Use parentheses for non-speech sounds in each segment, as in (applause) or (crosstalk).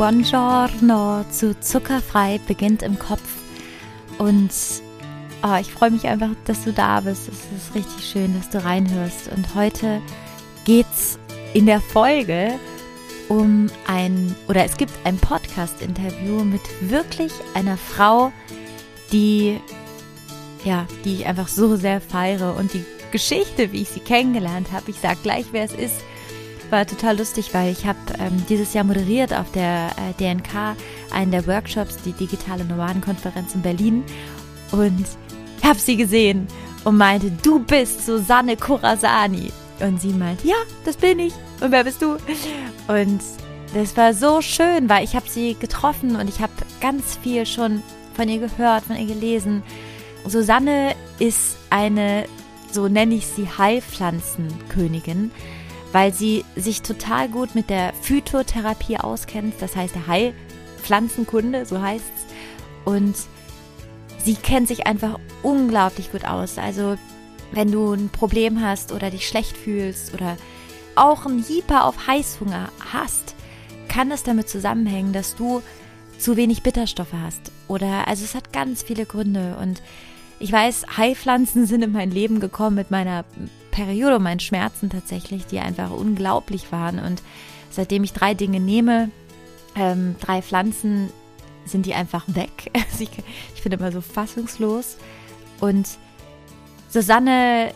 Buongiorno zu Zuckerfrei beginnt im Kopf. Und oh, ich freue mich einfach, dass du da bist. Es ist richtig schön, dass du reinhörst. Und heute geht's in der Folge um ein, oder es gibt ein Podcast-Interview mit wirklich einer Frau, die, ja, die ich einfach so sehr feiere. Und die Geschichte, wie ich sie kennengelernt habe, ich sage gleich, wer es ist, war total lustig, weil ich habe ähm, dieses Jahr moderiert auf der äh, DNK, einen der Workshops, die digitale Nomadenkonferenz in Berlin. Und habe sie gesehen und meinte, du bist Susanne Kurasani. Und sie meinte, ja, das bin ich. Und wer bist du? Und das war so schön, weil ich habe sie getroffen und ich habe ganz viel schon von ihr gehört, von ihr gelesen. Susanne ist eine, so nenne ich sie, Heilpflanzenkönigin weil sie sich total gut mit der Phytotherapie auskennt, das heißt der Heilpflanzenkunde, so heißt es. Und sie kennt sich einfach unglaublich gut aus. Also wenn du ein Problem hast oder dich schlecht fühlst oder auch ein Hyper auf Heißhunger hast, kann das damit zusammenhängen, dass du zu wenig Bitterstoffe hast. Oder also es hat ganz viele Gründe. Und ich weiß, Heilpflanzen (laughs) sind in mein Leben gekommen mit meiner Periode, meinen Schmerzen tatsächlich, die einfach unglaublich waren. Und seitdem ich drei Dinge nehme, ähm, drei Pflanzen, sind die einfach weg. (laughs) Also ich, ich bin immer so fassungslos. Und Susanne,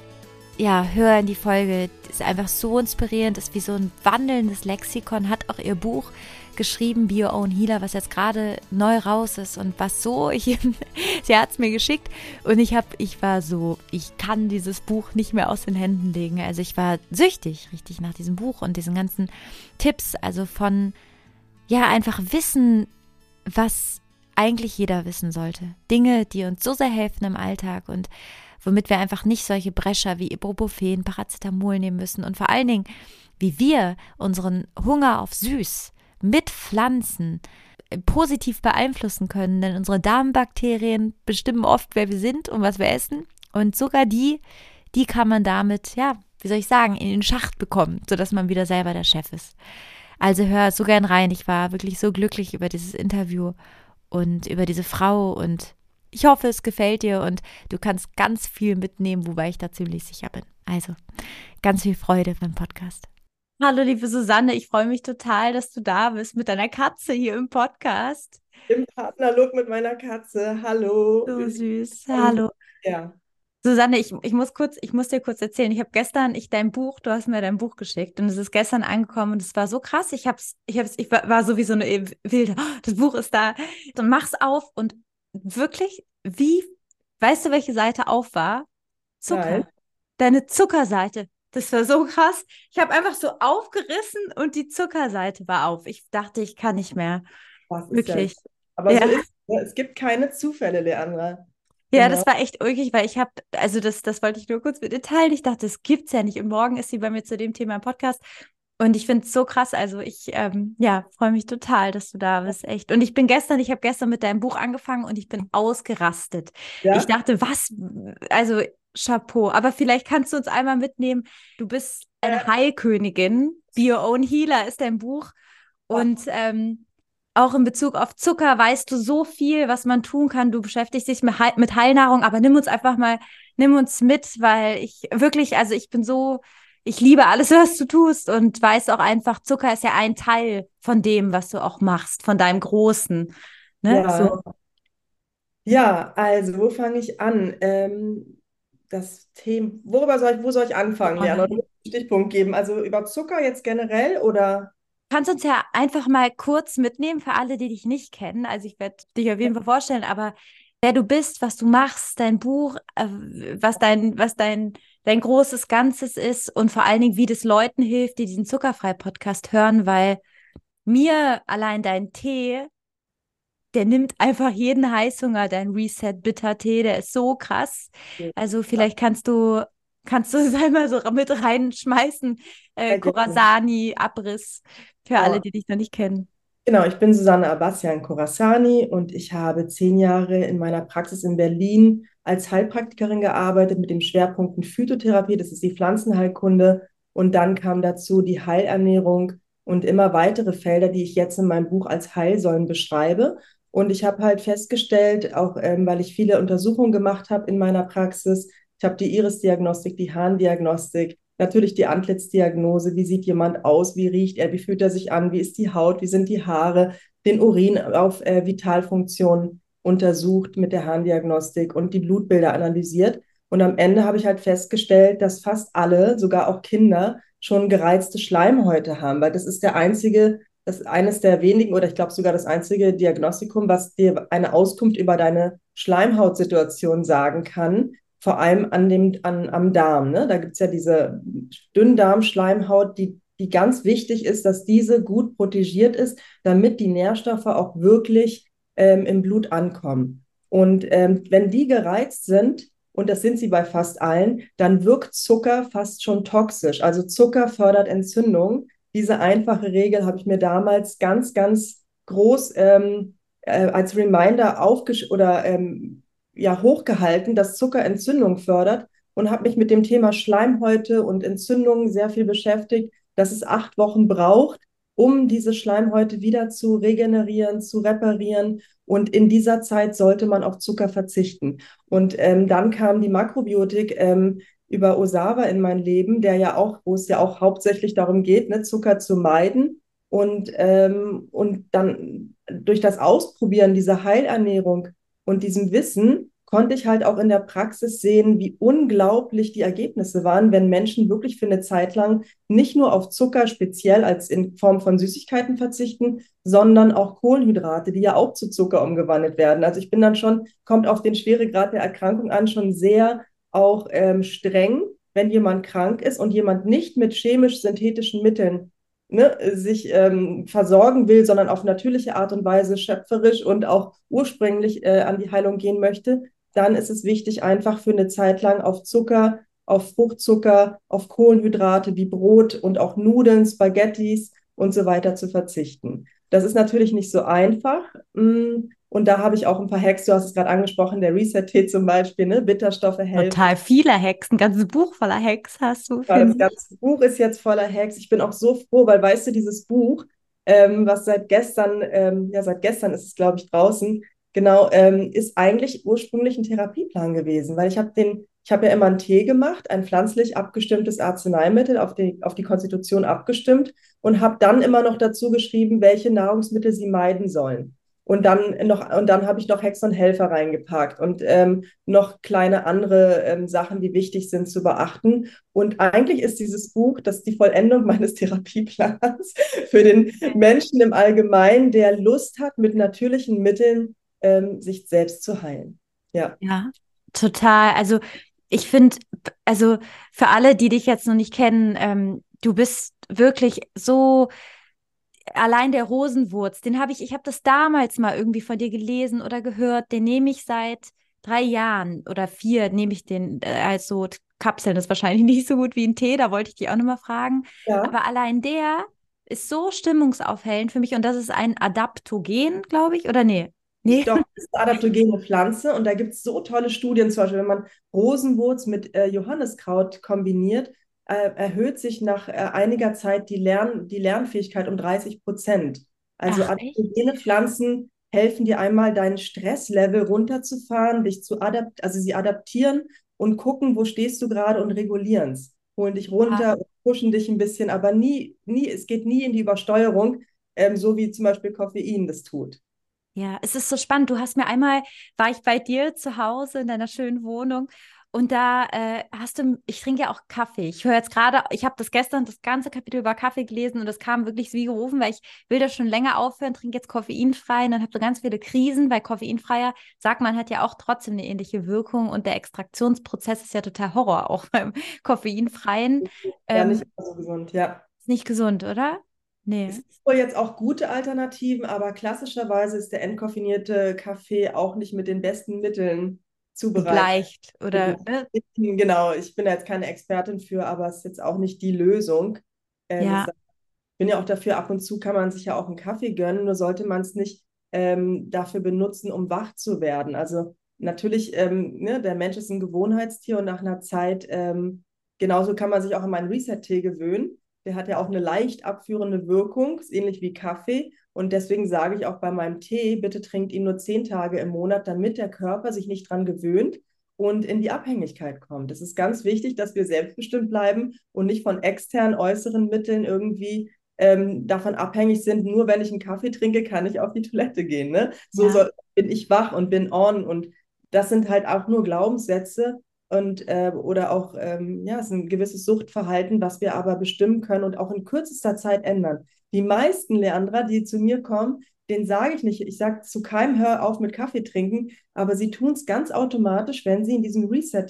ja, hör in die Folge, ist einfach so inspirierend, ist wie so ein wandelndes Lexikon, hat auch ihr Buch geschrieben, Bio Own Healer, was jetzt gerade neu raus ist und was so, ich, sie hat es mir geschickt und ich habe, ich war so, ich kann dieses Buch nicht mehr aus den Händen legen. Also ich war süchtig, richtig, nach diesem Buch und diesen ganzen Tipps, also von, ja, einfach Wissen, was eigentlich jeder wissen sollte. Dinge, die uns so sehr helfen im Alltag und womit wir einfach nicht solche Brescher wie Ibuprofen, Paracetamol nehmen müssen und vor allen Dingen, wie wir unseren Hunger auf süß mit Pflanzen positiv beeinflussen können, denn unsere Darmbakterien bestimmen oft, wer wir sind und was wir essen. Und sogar die, die kann man damit, ja, wie soll ich sagen, in den Schacht bekommen, sodass man wieder selber der Chef ist. Also hör so gern rein. Ich war wirklich so glücklich über dieses Interview und über diese Frau und ich hoffe, es gefällt dir und du kannst ganz viel mitnehmen, wobei ich da ziemlich sicher bin. Also ganz viel Freude beim Podcast. Hallo, liebe Susanne, ich freue mich total, dass du da bist mit deiner Katze hier im Podcast. Im Partnerlook mit meiner Katze. Hallo. So süß. Hallo. Ja. Susanne, ich, ich muss kurz, ich muss dir kurz erzählen. Ich habe gestern, ich dein Buch, du hast mir dein Buch geschickt und es ist gestern angekommen und es war so krass. Ich hab's, ich hab's, ich war, war so wie so eine wilde. Oh, das Buch ist da. Dann mach's auf und wirklich, wie, weißt du, welche Seite auf war? Zucker. Nein. Deine Zuckerseite. Das war so krass. Ich habe einfach so aufgerissen und die Zuckerseite war auf. Ich dachte, ich kann nicht mehr. Wirklich. Ja, aber ja. so ist ne? es. gibt keine Zufälle, Leandra. Ja, das war echt ulkig, weil ich habe, also das, das wollte ich nur kurz mit dir teilen. Ich dachte, das gibt's ja nicht. Und morgen ist sie bei mir zu dem Thema im Podcast. Und ich finde es so krass. Also ich, ähm, ja, freue mich total, dass du da bist, echt. Und ich bin gestern, ich habe gestern mit deinem Buch angefangen und ich bin ausgerastet. Ja? Ich dachte, was? Also Chapeau. Aber vielleicht kannst du uns einmal mitnehmen. Du bist eine Heilkönigin. Be Your Own Healer ist dein Buch. Und ähm, auch in Bezug auf Zucker weißt du so viel, was man tun kann. Du beschäftigst dich mit, Heil mit Heilnahrung, aber nimm uns einfach mal, nimm uns mit, weil ich wirklich, also ich bin so, ich liebe alles, (laughs) was du tust und weiß auch einfach, Zucker ist ja ein Teil von dem, was du auch machst, von deinem Großen. Ne? Ja. So. ja, also wo fange ich an? Ähm, das Thema, worüber soll ich, wo soll ich anfangen, oh, Lerner? Stichpunkt geben. Also über Zucker jetzt generell oder? Kannst uns ja einfach mal kurz mitnehmen für alle, die dich nicht kennen. Also ich werde dich auf jeden Fall vorstellen, aber wer du bist, was du machst, dein Buch, äh, was dein, was dein, dein großes Ganzes ist und vor allen Dingen, wie das Leuten hilft, die diesen Zuckerfrei-Podcast hören, weil mir allein dein Tee der nimmt einfach jeden Heißhunger, dein Reset Bittertee, der ist so krass. Also vielleicht kannst du kannst du (laughs) es einmal so mit reinschmeißen, äh, Khorasani Abriss für alle, die dich noch nicht kennen. Genau, ich bin Susanne Abbasian Khorasani und ich habe zehn Jahre in meiner Praxis in Berlin als Heilpraktikerin gearbeitet mit dem Schwerpunkt Phytotherapie, das ist die Pflanzenheilkunde. Und dann kam dazu die Heilernährung und immer weitere Felder, die ich jetzt in meinem Buch als Heilsäulen beschreibe. Und ich habe halt festgestellt, auch ähm, weil ich viele Untersuchungen gemacht habe in meiner Praxis, ich habe die Iris-Diagnostik, die Harndiagnostik, natürlich die Antlitzdiagnose, wie sieht jemand aus, wie riecht er, wie fühlt er sich an, wie ist die Haut, wie sind die Haare, den Urin auf äh, Vitalfunktionen untersucht mit der Harndiagnostik und die Blutbilder analysiert. Und am Ende habe ich halt festgestellt, dass fast alle, sogar auch Kinder, schon gereizte Schleimhäute haben, weil das ist der einzige, das ist eines der wenigen oder ich glaube sogar das einzige Diagnostikum, was dir eine Auskunft über deine Schleimhautsituation sagen kann, vor allem an dem, an, am Darm. Ne? Da gibt es ja diese Dünndarmschleimhaut, die, die ganz wichtig ist, dass diese gut protegiert ist, damit die Nährstoffe auch wirklich ähm, im Blut ankommen. Und ähm, wenn die gereizt sind, und das sind sie bei fast allen, dann wirkt Zucker fast schon toxisch. Also Zucker fördert Entzündung. Diese einfache Regel habe ich mir damals ganz, ganz groß ähm, äh, als Reminder aufgesch oder ähm, ja, hochgehalten, dass Zucker Entzündung fördert und habe mich mit dem Thema Schleimhäute und Entzündungen sehr viel beschäftigt, dass es acht Wochen braucht, um diese Schleimhäute wieder zu regenerieren, zu reparieren. Und in dieser Zeit sollte man auf Zucker verzichten. Und ähm, dann kam die Makrobiotik ähm, über Osawa in mein Leben, der ja auch, wo es ja auch hauptsächlich darum geht, ne, Zucker zu meiden. Und, ähm, und dann durch das Ausprobieren dieser Heilernährung und diesem Wissen konnte ich halt auch in der Praxis sehen, wie unglaublich die Ergebnisse waren, wenn Menschen wirklich für eine Zeit lang nicht nur auf Zucker speziell als in Form von Süßigkeiten verzichten, sondern auch Kohlenhydrate, die ja auch zu Zucker umgewandelt werden. Also ich bin dann schon, kommt auf den Schweregrad der Erkrankung an, schon sehr auch ähm, streng, wenn jemand krank ist und jemand nicht mit chemisch-synthetischen Mitteln ne, sich ähm, versorgen will, sondern auf natürliche Art und Weise schöpferisch und auch ursprünglich äh, an die Heilung gehen möchte, dann ist es wichtig, einfach für eine Zeit lang auf Zucker, auf Fruchtzucker, auf Kohlenhydrate wie Brot und auch Nudeln, Spaghettis und so weiter zu verzichten. Das ist natürlich nicht so einfach. Mm, und da habe ich auch ein paar Hacks, du hast es gerade angesprochen, der Reset-Tee zum Beispiel, ne? Bitterstoffe helfen. Total viele Hacks, ein ganzes Buch voller Hacks hast du. Ja, das ganze Buch ist jetzt voller Hacks. Ich bin auch so froh, weil weißt du, dieses Buch, ähm, was seit gestern, ähm, ja, seit gestern ist es, glaube ich, draußen, genau, ähm, ist eigentlich ursprünglich ein Therapieplan gewesen, weil ich habe den, ich habe ja immer einen Tee gemacht, ein pflanzlich abgestimmtes Arzneimittel auf die, auf die Konstitution abgestimmt und habe dann immer noch dazu geschrieben, welche Nahrungsmittel sie meiden sollen. Und dann noch, und dann habe ich noch Hex und Helfer reingepackt und ähm, noch kleine andere ähm, Sachen, die wichtig sind zu beachten. Und eigentlich ist dieses Buch das die Vollendung (laughs) meines Therapieplans für den Menschen im Allgemeinen, der Lust hat, mit natürlichen Mitteln ähm, sich selbst zu heilen. Ja. Ja, total. Also ich finde, also für alle, die dich jetzt noch nicht kennen, ähm, du bist wirklich so allein der Rosenwurz, den habe ich, ich habe das damals mal irgendwie von dir gelesen oder gehört, den nehme ich seit drei Jahren oder vier, nehme ich den äh, als so Kapseln. Das ist wahrscheinlich (laughs) nicht so gut wie ein Tee, da wollte ich dich auch nochmal fragen. Ja. Aber allein der ist so stimmungsaufhellend für mich und das ist ein Adaptogen, glaube ich, oder nee? Nee. Doch, das ist eine adaptogene Pflanze und da gibt es so tolle Studien, zum Beispiel, wenn man Rosenwurz mit äh, Johanniskraut kombiniert, erhöht sich nach äh, einiger Zeit die, Lern die Lernfähigkeit um 30 Prozent. Also Ach, adaptogene Pflanzen helfen dir einmal, dein Stresslevel runterzufahren, dich zu adapt also sie adaptieren und gucken, wo stehst du gerade und regulieren es. Holen dich runter ah. und pushen dich ein bisschen, aber nie, nie, es geht nie in die Übersteuerung, ähm, so wie zum Beispiel Koffein das tut. Ja, es ist so spannend. Du hast mir einmal, war ich bei dir zu Hause in deiner schönen Wohnung und da äh, hast du, ich trinke ja auch Kaffee. Ich höre jetzt gerade, ich habe das gestern, das ganze Kapitel über Kaffee gelesen und das kam wirklich wie gerufen, weil ich will das schon länger aufhören, trinke jetzt koffeinfrei und dann habe so ganz viele Krisen, weil koffeinfreier, sagt man, hat ja auch trotzdem eine ähnliche Wirkung und der Extraktionsprozess ist ja total Horror, (laughs) auch beim koffeinfreien. Ja, ähm, nicht so gesund, ja. Ist nicht gesund, oder? Nee. Es gibt wohl jetzt auch gute Alternativen, aber klassischerweise ist der entkoffinierte Kaffee auch nicht mit den besten Mitteln zubereitet. Leicht oder. Ne? Genau, ich bin jetzt keine Expertin für, aber es ist jetzt auch nicht die Lösung. Ähm, ja. Ich bin ja auch dafür, ab und zu kann man sich ja auch einen Kaffee gönnen, nur sollte man es nicht ähm, dafür benutzen, um wach zu werden. Also natürlich, ähm, ne, der Mensch ist ein Gewohnheitstier und nach einer Zeit, ähm, genauso kann man sich auch an meinen Reset-Tee gewöhnen. der hat ja auch eine leicht abführende Wirkung, ist ähnlich wie Kaffee. Und deswegen sage ich auch bei meinem Tee, bitte trinkt ihn nur zehn Tage im Monat, damit der Körper sich nicht dran gewöhnt und in die Abhängigkeit kommt. Es ist ganz wichtig, dass wir selbstbestimmt bleiben und nicht von externen äußeren Mitteln irgendwie ähm, davon abhängig sind, nur wenn ich einen Kaffee trinke, kann ich auf die Toilette gehen. Ne? So, ja. so bin ich wach und bin on. Und das sind halt auch nur Glaubenssätze und äh, oder auch ähm, ja, es ist ein gewisses Suchtverhalten, was wir aber bestimmen können und auch in kürzester Zeit ändern. Die meisten Leandra, die zu mir kommen, den sage ich nicht. Ich sage zu keinem, hör auf mit Kaffee trinken, aber sie tun es ganz automatisch, wenn sie in diesem Reset,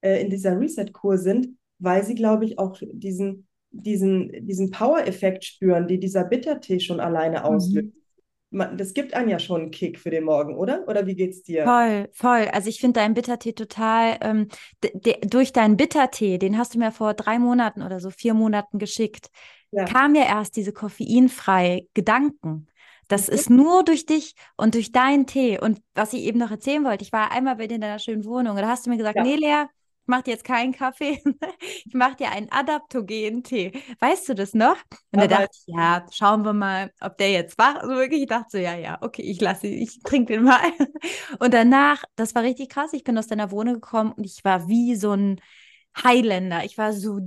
äh, in dieser Reset-Kur sind, weil sie, glaube ich, auch diesen, diesen, diesen Power-Effekt spüren, die dieser Bittertee schon alleine mhm. auslöst. Mhm. Das gibt einen ja schon einen Kick für den Morgen, oder? Oder wie geht's dir? Voll, voll. Also ich finde deinen Bittertee total, ähm, durch deinen Bittertee, den hast du mir vor drei Monaten oder so vier Monaten geschickt, ja. kam mir erst diese koffeinfreie Gedanken. Das ist nur durch dich und durch deinen Tee. Und was ich eben noch erzählen wollte, ich war einmal bei dir in deiner schönen Wohnung und da hast du mir gesagt, ja. nee, Lea, ich mache dir jetzt keinen Kaffee, (laughs) ich mache dir einen adaptogenen Tee. Weißt du das noch? Und da dachte ich, ja, schauen wir mal, ob der jetzt wach ist. Also wirklich, ich dachte so, ja, ja, okay, ich lasse ihn, ich trinke den mal. (laughs) Und danach, das war richtig krass, ich bin aus deiner Wohnung gekommen und ich war wie so ein Highlander. Ich war so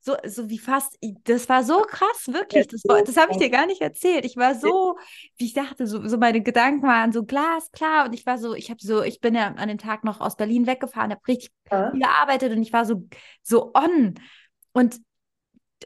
so, so wie fast, das war so krass, wirklich. Das, das habe ich dir gar nicht erzählt. Ich war so, wie ich dachte, so, so meine Gedanken waren so glasklar und ich war so, ich habe so, ich bin ja an dem Tag noch aus Berlin weggefahren, habe richtig ja. viel gearbeitet und ich war so, so on. Und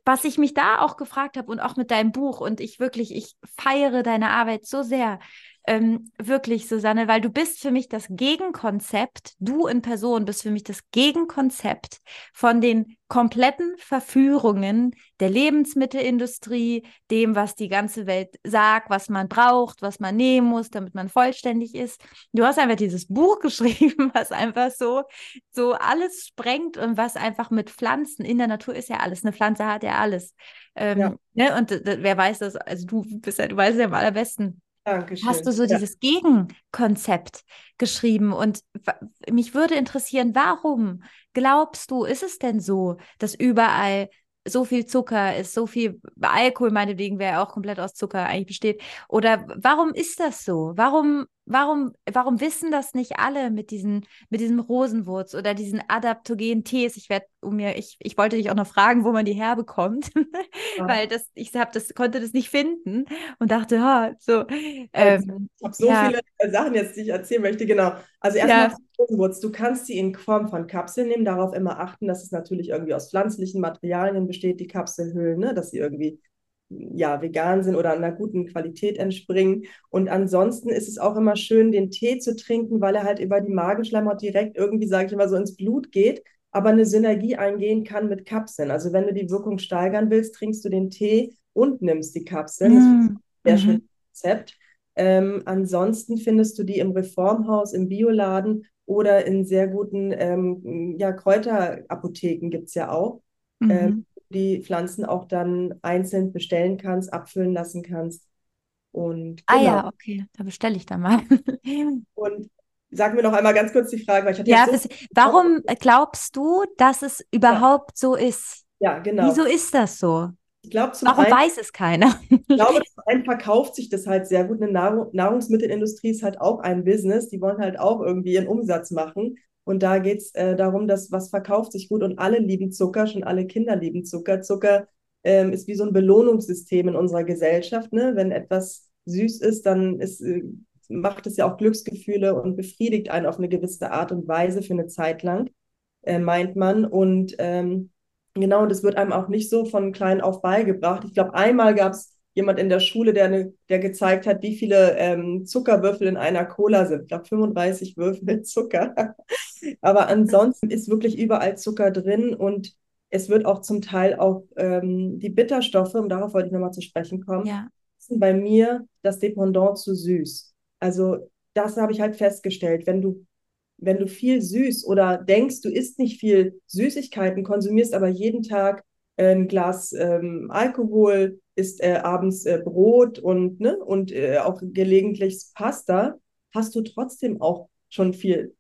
was ich mich da auch gefragt habe und auch mit deinem Buch und ich wirklich, ich feiere deine Arbeit so sehr, ähm, wirklich, Susanne, weil du bist für mich das Gegenkonzept, du in Person bist für mich das Gegenkonzept von den kompletten Verführungen der Lebensmittelindustrie, dem, was die ganze Welt sagt, was man braucht, was man nehmen muss, damit man vollständig ist. Du hast einfach dieses Buch (laughs) geschrieben, was einfach so, so alles sprengt und was einfach mit Pflanzen in der Natur ist ja alles. Eine Pflanze hat ja alles. Ähm, ja. Ne? Und wer weiß das, also du bist ja, du weißt es ja am allerbesten Dankeschön. hast du so ja. dieses Gegenkonzept geschrieben. Und mich würde interessieren, warum glaubst du, ist es denn so, dass überall so viel Zucker ist, so viel Alkohol meinetwegen, wer auch komplett aus Zucker eigentlich besteht. Oder warum ist das so? Warum, warum, warum wissen das nicht alle mit diesen, mit diesem Rosenwurz oder diesen adaptogenen Tees? Ich werde um mir, ich, ich wollte dich auch noch fragen, wo man die herbekommt, (laughs) ja. weil das, ich habe das, konnte das nicht finden und dachte, ha, so. Ähm, ich habe so ja. viele Sachen jetzt, die ich erzählen möchte, genau. Also erstmal ja. Rosenwurz, du kannst sie in Form von Kapseln nehmen, darauf immer achten, dass es natürlich irgendwie aus pflanzlichen Materialien besteht, die Kapselhüllen, ne? dass sie irgendwie ja, vegan sind oder einer guten Qualität entspringen. Und ansonsten ist es auch immer schön, den Tee zu trinken, weil er halt über die Magenschleimhaut direkt irgendwie, sage ich immer, so ins Blut geht, aber eine Synergie eingehen kann mit Kapseln. Also wenn du die Wirkung steigern willst, trinkst du den Tee und nimmst die Kapseln. Das ist ein sehr mhm. schönes Rezept. Ähm, ansonsten findest du die im Reformhaus, im Bioladen oder in sehr guten ähm, ja, Kräuterapotheken gibt es ja auch. Mhm. Ähm, die Pflanzen auch dann einzeln bestellen kannst, abfüllen lassen kannst. Und ah ja, genau. okay, da bestelle ich dann mal. (laughs) und sag mir noch einmal ganz kurz die Frage, weil ich hatte ja, so das, warum glaubst du, dass es überhaupt ja. so ist? Ja, genau. Wieso ist das so? Ich glaube, Warum einen, weiß es keiner? ich glaube, (laughs) zum einen verkauft sich das halt sehr gut. Eine Nahrung, Nahrungsmittelindustrie ist halt auch ein Business. Die wollen halt auch irgendwie ihren Umsatz machen. Und da geht es äh, darum, dass was verkauft sich gut und alle lieben Zucker, schon alle Kinder lieben Zucker. Zucker ähm, ist wie so ein Belohnungssystem in unserer Gesellschaft. Ne? Wenn etwas süß ist, dann ist, äh, macht es ja auch Glücksgefühle und befriedigt einen auf eine gewisse Art und Weise für eine Zeit lang, äh, meint man. Und ähm, genau, das wird einem auch nicht so von klein auf beigebracht. Ich glaube, einmal gab es jemand in der Schule, der, ne, der gezeigt hat, wie viele ähm, Zuckerwürfel in einer Cola sind. Ich glaube, 35 Würfel (laughs) Zucker. Aber ansonsten ist wirklich überall Zucker drin und es wird auch zum Teil auch ähm, die Bitterstoffe, und darauf wollte ich nochmal zu sprechen kommen, ja. sind bei mir das Dependant zu süß. Also das habe ich halt festgestellt. Wenn du, wenn du viel süß oder denkst, du isst nicht viel Süßigkeiten, konsumierst aber jeden Tag ein Glas ähm, Alkohol, isst äh, abends äh, Brot und, ne, und äh, auch gelegentlich Pasta, hast du trotzdem auch schon viel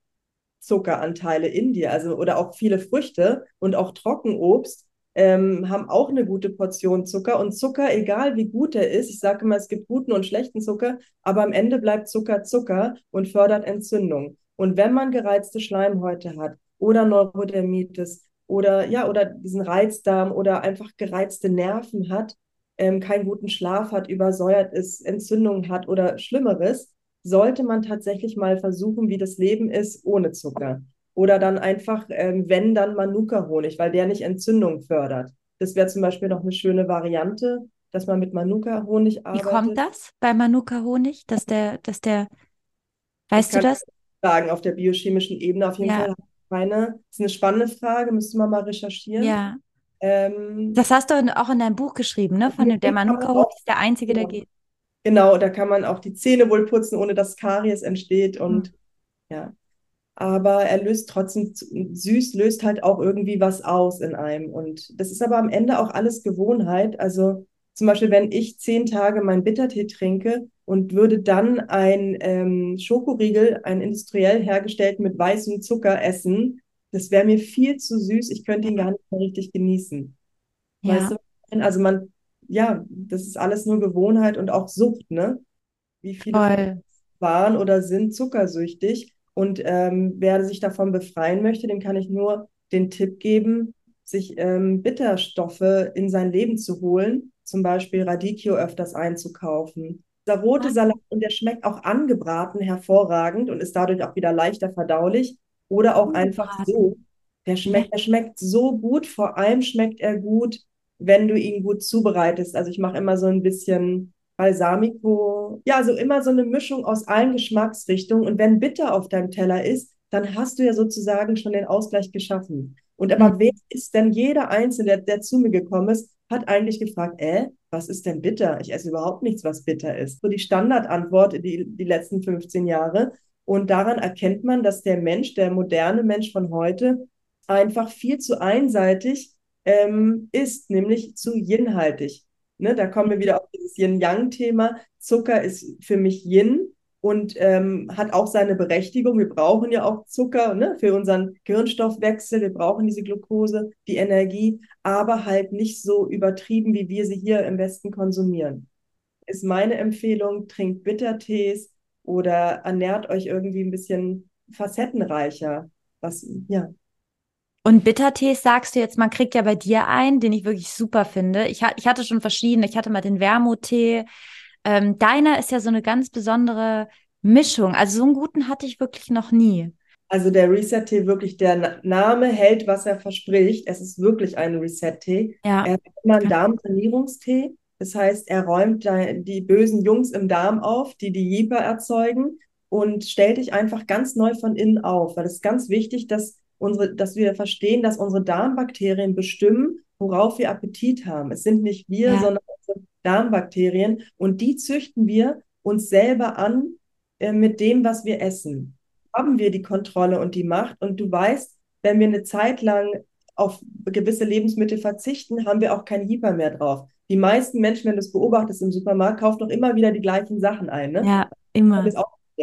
Zuckeranteile in dir, also oder auch viele Früchte und auch Trockenobst ähm, haben auch eine gute Portion Zucker. Und Zucker, egal wie gut er ist, ich sage immer, es gibt guten und schlechten Zucker, aber am Ende bleibt Zucker Zucker und fördert Entzündung. Und wenn man gereizte Schleimhäute hat oder Neurodermitis oder ja, oder diesen Reizdarm oder einfach gereizte Nerven hat, ähm, keinen guten Schlaf hat, übersäuert ist, Entzündungen hat oder Schlimmeres, sollte man tatsächlich mal versuchen, wie das Leben ist ohne Zucker. Oder dann einfach, ähm, wenn, dann Manuka-Honig, weil der nicht Entzündung fördert. Das wäre zum Beispiel noch eine schöne Variante, dass man mit Manuka-Honig arbeitet. Wie kommt das bei Manuka-Honig, dass der, dass der, weißt du das? Sagen, auf der biochemischen Ebene auf jeden ja. Fall keine. Das ist eine spannende Frage, müsste man mal recherchieren. Ja. Ähm, das hast du auch in deinem Buch geschrieben, ne? Von der Manuka-Honig ist der einzige, genau. der geht. Genau, da kann man auch die Zähne wohl putzen, ohne dass Karies entsteht und hm. ja aber er löst trotzdem, süß löst halt auch irgendwie was aus in einem. Und das ist aber am Ende auch alles Gewohnheit. Also zum Beispiel, wenn ich zehn Tage meinen Bittertee trinke und würde dann ein ähm, Schokoriegel, ein industriell hergestellten mit weißem Zucker essen, das wäre mir viel zu süß. Ich könnte ihn gar nicht mehr richtig genießen. Ja. Weißt du? Also man, ja, das ist alles nur Gewohnheit und auch Sucht, ne? Wie viele waren oder sind zuckersüchtig und ähm, wer sich davon befreien möchte, dem kann ich nur den Tipp geben, sich ähm, Bitterstoffe in sein Leben zu holen, zum Beispiel Radicchio öfters einzukaufen. Der rote Salat, und der schmeckt auch angebraten hervorragend und ist dadurch auch wieder leichter verdaulich oder auch einfach so. Der schmeckt, der schmeckt so gut, vor allem schmeckt er gut, wenn du ihn gut zubereitest. Also ich mache immer so ein bisschen Balsamico, ja, also immer so eine Mischung aus allen Geschmacksrichtungen. Und wenn bitter auf deinem Teller ist, dann hast du ja sozusagen schon den Ausgleich geschaffen. Und aber mhm. wer ist denn jeder Einzelne, der, der zu mir gekommen ist, hat eigentlich gefragt, äh, was ist denn bitter? Ich esse überhaupt nichts, was bitter ist. So die Standardantwort die, die letzten 15 Jahre. Und daran erkennt man, dass der Mensch, der moderne Mensch von heute, einfach viel zu einseitig ähm, ist, nämlich zu yinhaltig. Ne, da kommen wir wieder auf dieses Yin-Yang-Thema. Zucker ist für mich Yin und ähm, hat auch seine Berechtigung. Wir brauchen ja auch Zucker ne, für unseren Gehirnstoffwechsel. Wir brauchen diese Glucose, die Energie, aber halt nicht so übertrieben, wie wir sie hier im Westen konsumieren. Ist meine Empfehlung, trinkt Bittertees oder ernährt euch irgendwie ein bisschen facettenreicher. Was, ja. Und Bittertees sagst du jetzt, man kriegt ja bei dir einen, den ich wirklich super finde. Ich, ich hatte schon verschiedene. Ich hatte mal den Wermuttee. Ähm, deiner ist ja so eine ganz besondere Mischung. Also so einen guten hatte ich wirklich noch nie. Also der Reset-Tee, wirklich der Name hält, was er verspricht. Es ist wirklich ein Reset-Tee. Ja. Er ist immer ein Darmsanierungstee. Das heißt, er räumt die bösen Jungs im Darm auf, die die Jeeper erzeugen und stellt dich einfach ganz neu von innen auf. Weil es ist ganz wichtig, dass unsere, dass wir verstehen, dass unsere Darmbakterien bestimmen, worauf wir Appetit haben. Es sind nicht wir, ja. sondern Darmbakterien und die züchten wir uns selber an äh, mit dem, was wir essen. Haben wir die Kontrolle und die Macht und du weißt, wenn wir eine Zeit lang auf gewisse Lebensmittel verzichten, haben wir auch kein Hyper mehr drauf. Die meisten Menschen, wenn du es beobachtest im Supermarkt, kaufen doch immer wieder die gleichen Sachen ein. Ne? Ja, immer.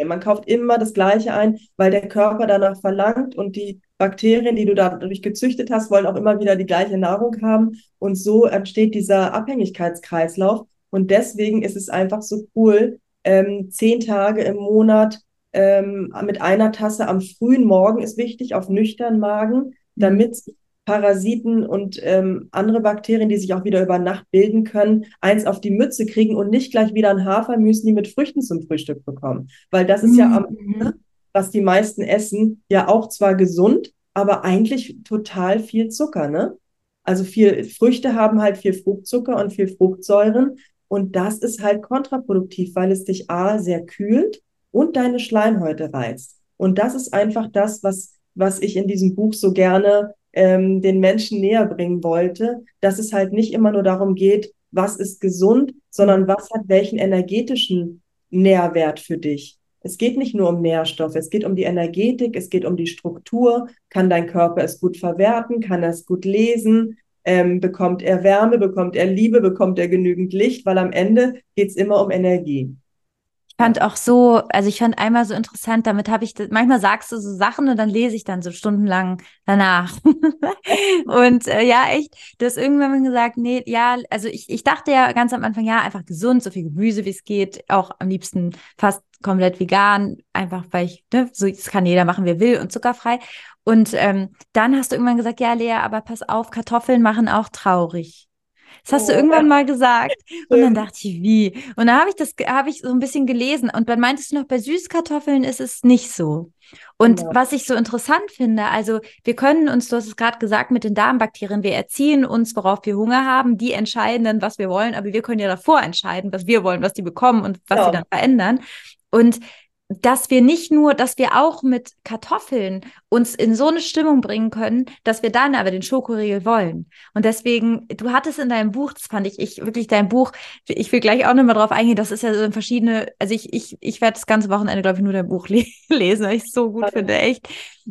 Man kauft immer das Gleiche ein, weil der Körper danach verlangt und die Bakterien, die du dadurch gezüchtet hast, wollen auch immer wieder die gleiche Nahrung haben. Und so entsteht dieser Abhängigkeitskreislauf. Und deswegen ist es einfach so cool, ähm, zehn Tage im Monat ähm, mit einer Tasse am frühen Morgen ist wichtig, auf nüchternen Magen, mhm. damit Parasiten und ähm, andere Bakterien, die sich auch wieder über Nacht bilden können, eins auf die Mütze kriegen und nicht gleich wieder ein Hafermüsli mit Früchten zum Frühstück bekommen. Weil das ist mhm. ja am Ende was die meisten essen, ja auch zwar gesund, aber eigentlich total viel Zucker, ne? Also viel Früchte haben halt viel Fruchtzucker und viel Fruchtsäuren und das ist halt kontraproduktiv, weil es dich A sehr kühlt und deine Schleimhäute reizt. Und das ist einfach das, was, was ich in diesem Buch so gerne ähm, den Menschen näher bringen wollte, dass es halt nicht immer nur darum geht, was ist gesund, sondern was hat welchen energetischen Nährwert für dich. Es geht nicht nur um Nährstoffe, es geht um die Energetik, es geht um die Struktur. Kann dein Körper es gut verwerten? Kann er es gut lesen? Ähm, bekommt er Wärme? Bekommt er Liebe? Bekommt er genügend Licht? Weil am Ende geht es immer um Energie. Fand auch so, also ich fand einmal so interessant, damit habe ich, das, manchmal sagst du so Sachen und dann lese ich dann so stundenlang danach. (laughs) und äh, ja, echt, du hast irgendwann gesagt, nee, ja, also ich, ich dachte ja ganz am Anfang, ja, einfach gesund, so viel Gemüse, wie es geht, auch am liebsten fast komplett vegan, einfach weil ich, ne, so das kann jeder machen, wer will und zuckerfrei. Und ähm, dann hast du irgendwann gesagt, ja, Lea, aber pass auf, Kartoffeln machen auch traurig. Das hast oh, du irgendwann ja. mal gesagt. (laughs) Und dann dachte ich, wie? Und dann habe ich das, habe ich so ein bisschen gelesen. Und dann meintest du noch, bei Süßkartoffeln ist es nicht so. Und ja. was ich so interessant finde, also wir können uns, du hast es gerade gesagt, mit den Darmbakterien, wir erziehen uns, worauf wir Hunger haben, die entscheiden dann, was wir wollen, aber wir können ja davor entscheiden, was wir wollen, was die bekommen und was ja. sie dann verändern. Und dass wir nicht nur, dass wir auch mit Kartoffeln uns in so eine Stimmung bringen können, dass wir dann aber den Schokoriegel wollen. Und deswegen, du hattest in deinem Buch, das fand ich, ich wirklich dein Buch, ich will gleich auch nochmal drauf eingehen, das ist ja so in verschiedene, also ich, ich, ich werde das ganze Wochenende, glaube ich, nur dein Buch le (laughs) lesen, weil ich es so gut ja. finde, echt.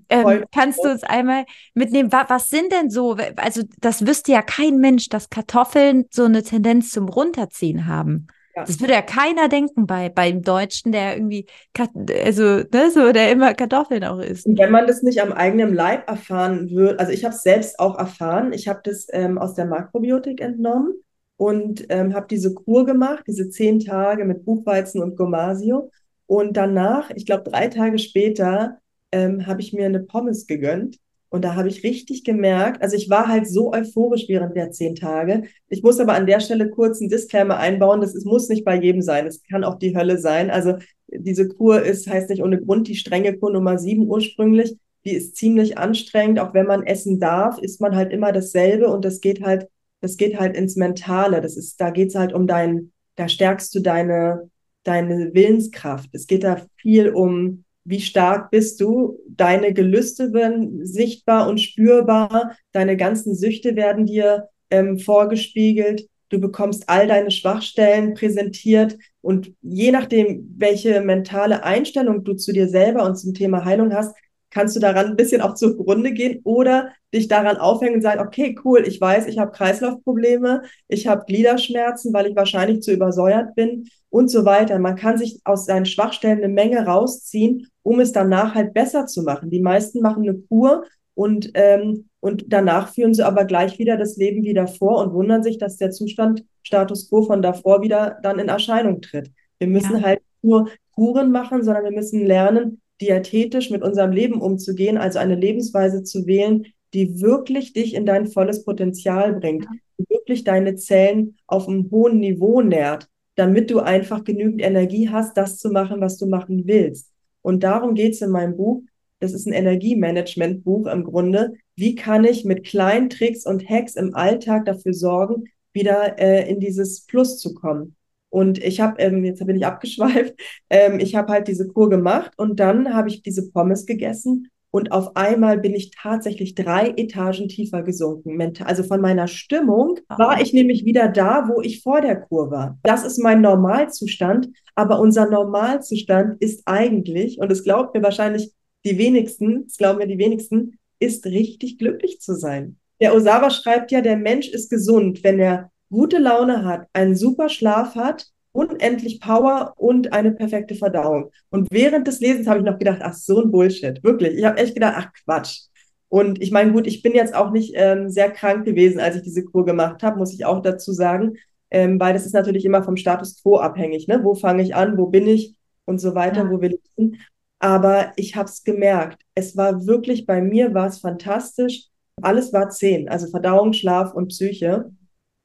Ähm, kannst du uns einmal mitnehmen, wa was sind denn so, also das wüsste ja kein Mensch, dass Kartoffeln so eine Tendenz zum Runterziehen haben. Das würde ja keiner denken bei beim Deutschen, der irgendwie, also ne, so der immer Kartoffeln auch isst. Und wenn man das nicht am eigenen Leib erfahren würde, also ich habe es selbst auch erfahren, ich habe das ähm, aus der Makrobiotik entnommen und ähm, habe diese Kur gemacht, diese zehn Tage mit Buchweizen und Gomasio. Und danach, ich glaube drei Tage später, ähm, habe ich mir eine Pommes gegönnt und da habe ich richtig gemerkt, also ich war halt so euphorisch während der zehn Tage. Ich muss aber an der Stelle kurz einen Disclaimer einbauen. Das ist, muss nicht bei jedem sein. Es kann auch die Hölle sein. Also diese Kur ist, heißt nicht ohne Grund die strenge Kur Nummer sieben ursprünglich. Die ist ziemlich anstrengend. Auch wenn man essen darf, isst man halt immer dasselbe und das geht halt, das geht halt ins Mentale. Das ist, da geht's halt um dein, da stärkst du deine, deine Willenskraft. Es geht da viel um, wie stark bist du, deine Gelüste werden sichtbar und spürbar, deine ganzen Süchte werden dir ähm, vorgespiegelt, du bekommst all deine Schwachstellen präsentiert. Und je nachdem, welche mentale Einstellung du zu dir selber und zum Thema Heilung hast, kannst du daran ein bisschen auch zugrunde gehen oder dich daran aufhängen und sagen, okay, cool, ich weiß, ich habe Kreislaufprobleme, ich habe Gliederschmerzen, weil ich wahrscheinlich zu übersäuert bin und so weiter. Man kann sich aus seinen Schwachstellen eine Menge rausziehen, um es danach halt besser zu machen. Die meisten machen eine Kur und, ähm, und danach führen sie aber gleich wieder das Leben wieder vor und wundern sich, dass der Zustand Status quo von davor wieder dann in Erscheinung tritt. Wir müssen ja. halt nur Kuren machen, sondern wir müssen lernen, diätetisch mit unserem Leben umzugehen, also eine Lebensweise zu wählen, die wirklich dich in dein volles Potenzial bringt, die wirklich deine Zellen auf einem hohen Niveau nährt damit du einfach genügend Energie hast, das zu machen, was du machen willst. Und darum geht es in meinem Buch. Das ist ein Energiemanagement-Buch im Grunde. Wie kann ich mit kleinen Tricks und Hacks im Alltag dafür sorgen, wieder äh, in dieses Plus zu kommen? Und ich habe, ähm, jetzt bin ich abgeschweift, (laughs) ähm, ich habe halt diese Kur gemacht und dann habe ich diese Pommes gegessen und auf einmal bin ich tatsächlich drei Etagen tiefer gesunken. Also von meiner Stimmung war ich nämlich wieder da, wo ich vor der Kur war. Das ist mein Normalzustand. Aber unser Normalzustand ist eigentlich, und es glaubt mir wahrscheinlich die wenigsten, es glauben mir die wenigsten, ist richtig glücklich zu sein. Der Osawa schreibt ja, der Mensch ist gesund, wenn er gute Laune hat, einen super Schlaf hat unendlich Power und eine perfekte Verdauung. Und während des Lesens habe ich noch gedacht, ach, so ein Bullshit, wirklich. Ich habe echt gedacht, ach Quatsch. Und ich meine, gut, ich bin jetzt auch nicht ähm, sehr krank gewesen, als ich diese Kur gemacht habe, muss ich auch dazu sagen, ähm, weil das ist natürlich immer vom Status quo abhängig. Ne? Wo fange ich an, wo bin ich und so weiter, ja. wo will ich hin. Aber ich habe es gemerkt. Es war wirklich, bei mir war es fantastisch. Alles war zehn, also Verdauung, Schlaf und Psyche.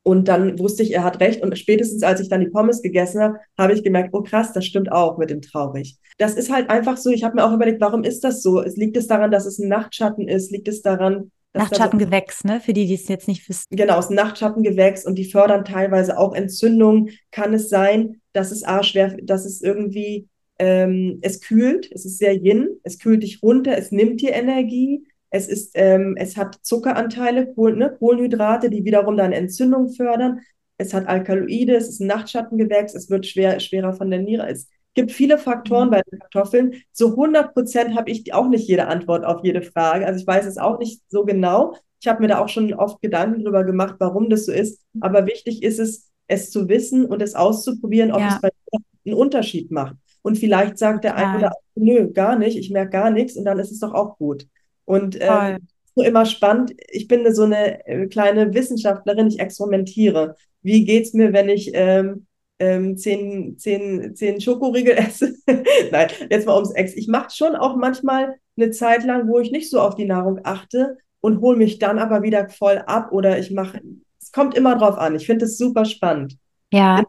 Und dann wusste ich, er hat recht. Und spätestens als ich dann die Pommes gegessen habe, habe ich gemerkt, oh krass, das stimmt auch mit dem traurig. Das ist halt einfach so. Ich habe mir auch überlegt, warum ist das so? Es liegt es daran, dass es ein Nachtschatten ist? Liegt es daran, Nachtschattengewächs, ne? Für die, die es jetzt nicht wissen. Genau, es ist ein Nachtschattengewächs und die fördern teilweise auch Entzündungen. Kann es sein, dass es A schwer, dass es irgendwie, ähm, es kühlt, es ist sehr yin, es kühlt dich runter, es nimmt dir Energie, es ist, ähm, es hat Zuckeranteile, Kohl, ne, Kohlenhydrate, die wiederum deine Entzündung fördern. Es hat Alkaloide, es ist ein Nachtschattengewächs, es wird schwer, schwerer von der Niere. Es gibt viele Faktoren bei den Kartoffeln. So 100 Prozent habe ich auch nicht jede Antwort auf jede Frage. Also ich weiß es auch nicht so genau. Ich habe mir da auch schon oft Gedanken drüber gemacht, warum das so ist. Aber wichtig ist es, es zu wissen und es auszuprobieren, ob ja. es bei dir einen Unterschied macht. Und vielleicht sagt der eine oder andere, nö, gar nicht, ich merke gar nichts und dann ist es doch auch gut. Und äh, so immer spannend. Ich bin so eine äh, kleine Wissenschaftlerin, ich experimentiere. Wie geht es mir, wenn ich ähm, ähm, zehn, zehn, zehn Schokoriegel (laughs) esse? Nein, jetzt mal ums Ex. Ich mache schon auch manchmal eine Zeit lang, wo ich nicht so auf die Nahrung achte und hole mich dann aber wieder voll ab oder ich mache, es kommt immer drauf an. Ich finde es super spannend. Ja.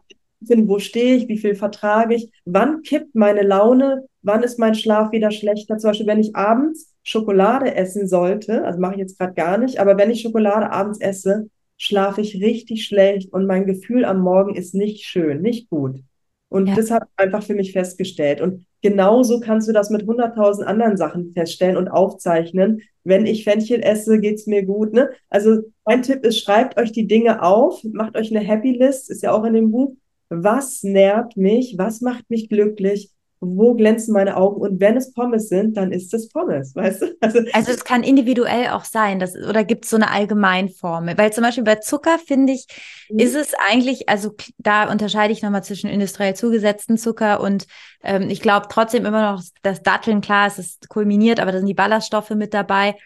Finden, wo stehe ich, wie viel vertrage ich, wann kippt meine Laune, wann ist mein Schlaf wieder schlechter. Zum Beispiel, wenn ich abends Schokolade essen sollte, also mache ich jetzt gerade gar nicht, aber wenn ich Schokolade abends esse, schlafe ich richtig schlecht und mein Gefühl am Morgen ist nicht schön, nicht gut. Und ja. das habe ich einfach für mich festgestellt. Und genauso kannst du das mit 100.000 anderen Sachen feststellen und aufzeichnen. Wenn ich Fenchel esse, geht es mir gut. Ne? Also mein Tipp ist, schreibt euch die Dinge auf, macht euch eine Happy List, ist ja auch in dem Buch. Was nährt mich? Was macht mich glücklich? Wo glänzen meine Augen und wenn es Pommes sind, dann ist es Pommes, (laughs) weißt du? Also, also es kann individuell auch sein, das, oder gibt es so eine Allgemeinformel? Weil zum Beispiel bei Zucker, finde ich, mhm. ist es eigentlich, also da unterscheide ich nochmal zwischen industriell zugesetzten Zucker und ähm, ich glaube trotzdem immer noch, dass Datteln, klar, es ist kulminiert, aber da sind die Ballaststoffe mit dabei.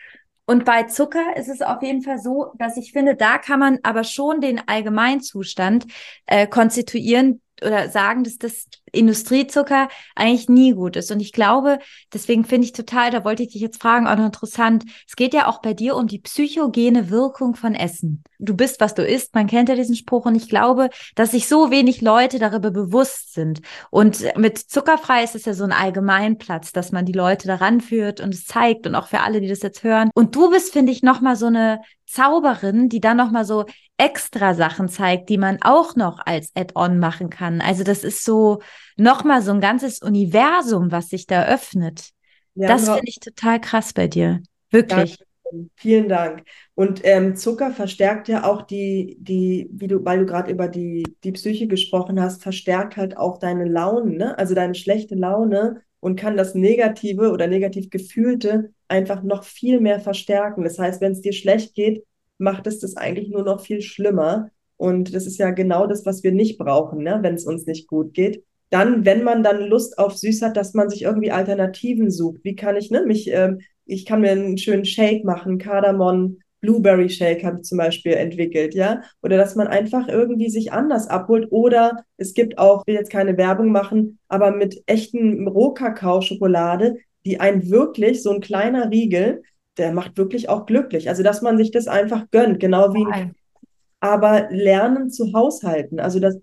Und bei Zucker ist es auf jeden Fall so, dass ich finde, da kann man aber schon den Allgemeinzustand äh, konstituieren, oder sagen, dass das Industriezucker eigentlich nie gut ist. Und ich glaube, deswegen finde ich total, da wollte ich dich jetzt fragen, auch noch interessant, es geht ja auch bei dir um die psychogene Wirkung von Essen. Du bist, was du isst, man kennt ja diesen Spruch und ich glaube, dass sich so wenig Leute darüber bewusst sind. Und mit zuckerfrei ist es ja so ein Allgemeinplatz, dass man die Leute daran führt und es zeigt und auch für alle, die das jetzt hören. Und du bist, finde ich, nochmal so eine Zauberin, die dann nochmal so extra Sachen zeigt, die man auch noch als Add-on machen kann. Also das ist so nochmal so ein ganzes Universum, was sich da öffnet. Ja, das finde ich total krass bei dir. Wirklich. Danke. Vielen Dank. Und ähm, Zucker verstärkt ja auch die, die, wie du, weil du gerade über die, die Psyche gesprochen hast, verstärkt halt auch deine Laune, ne? also deine schlechte Laune und kann das Negative oder negativ Gefühlte einfach noch viel mehr verstärken. Das heißt, wenn es dir schlecht geht, macht es das eigentlich nur noch viel schlimmer. Und das ist ja genau das, was wir nicht brauchen, ne? wenn es uns nicht gut geht. Dann, wenn man dann Lust auf süß hat, dass man sich irgendwie Alternativen sucht. Wie kann ich, ne, mich, äh, ich kann mir einen schönen Shake machen, Kardamom, Blueberry Shake habe ich zum Beispiel entwickelt, ja. Oder dass man einfach irgendwie sich anders abholt. Oder es gibt auch, ich will jetzt keine Werbung machen, aber mit echten Rohkakao-Schokolade, die ein wirklich, so ein kleiner Riegel, der macht wirklich auch glücklich. Also, dass man sich das einfach gönnt, genau wie. Ein, aber lernen zu haushalten. Also, das,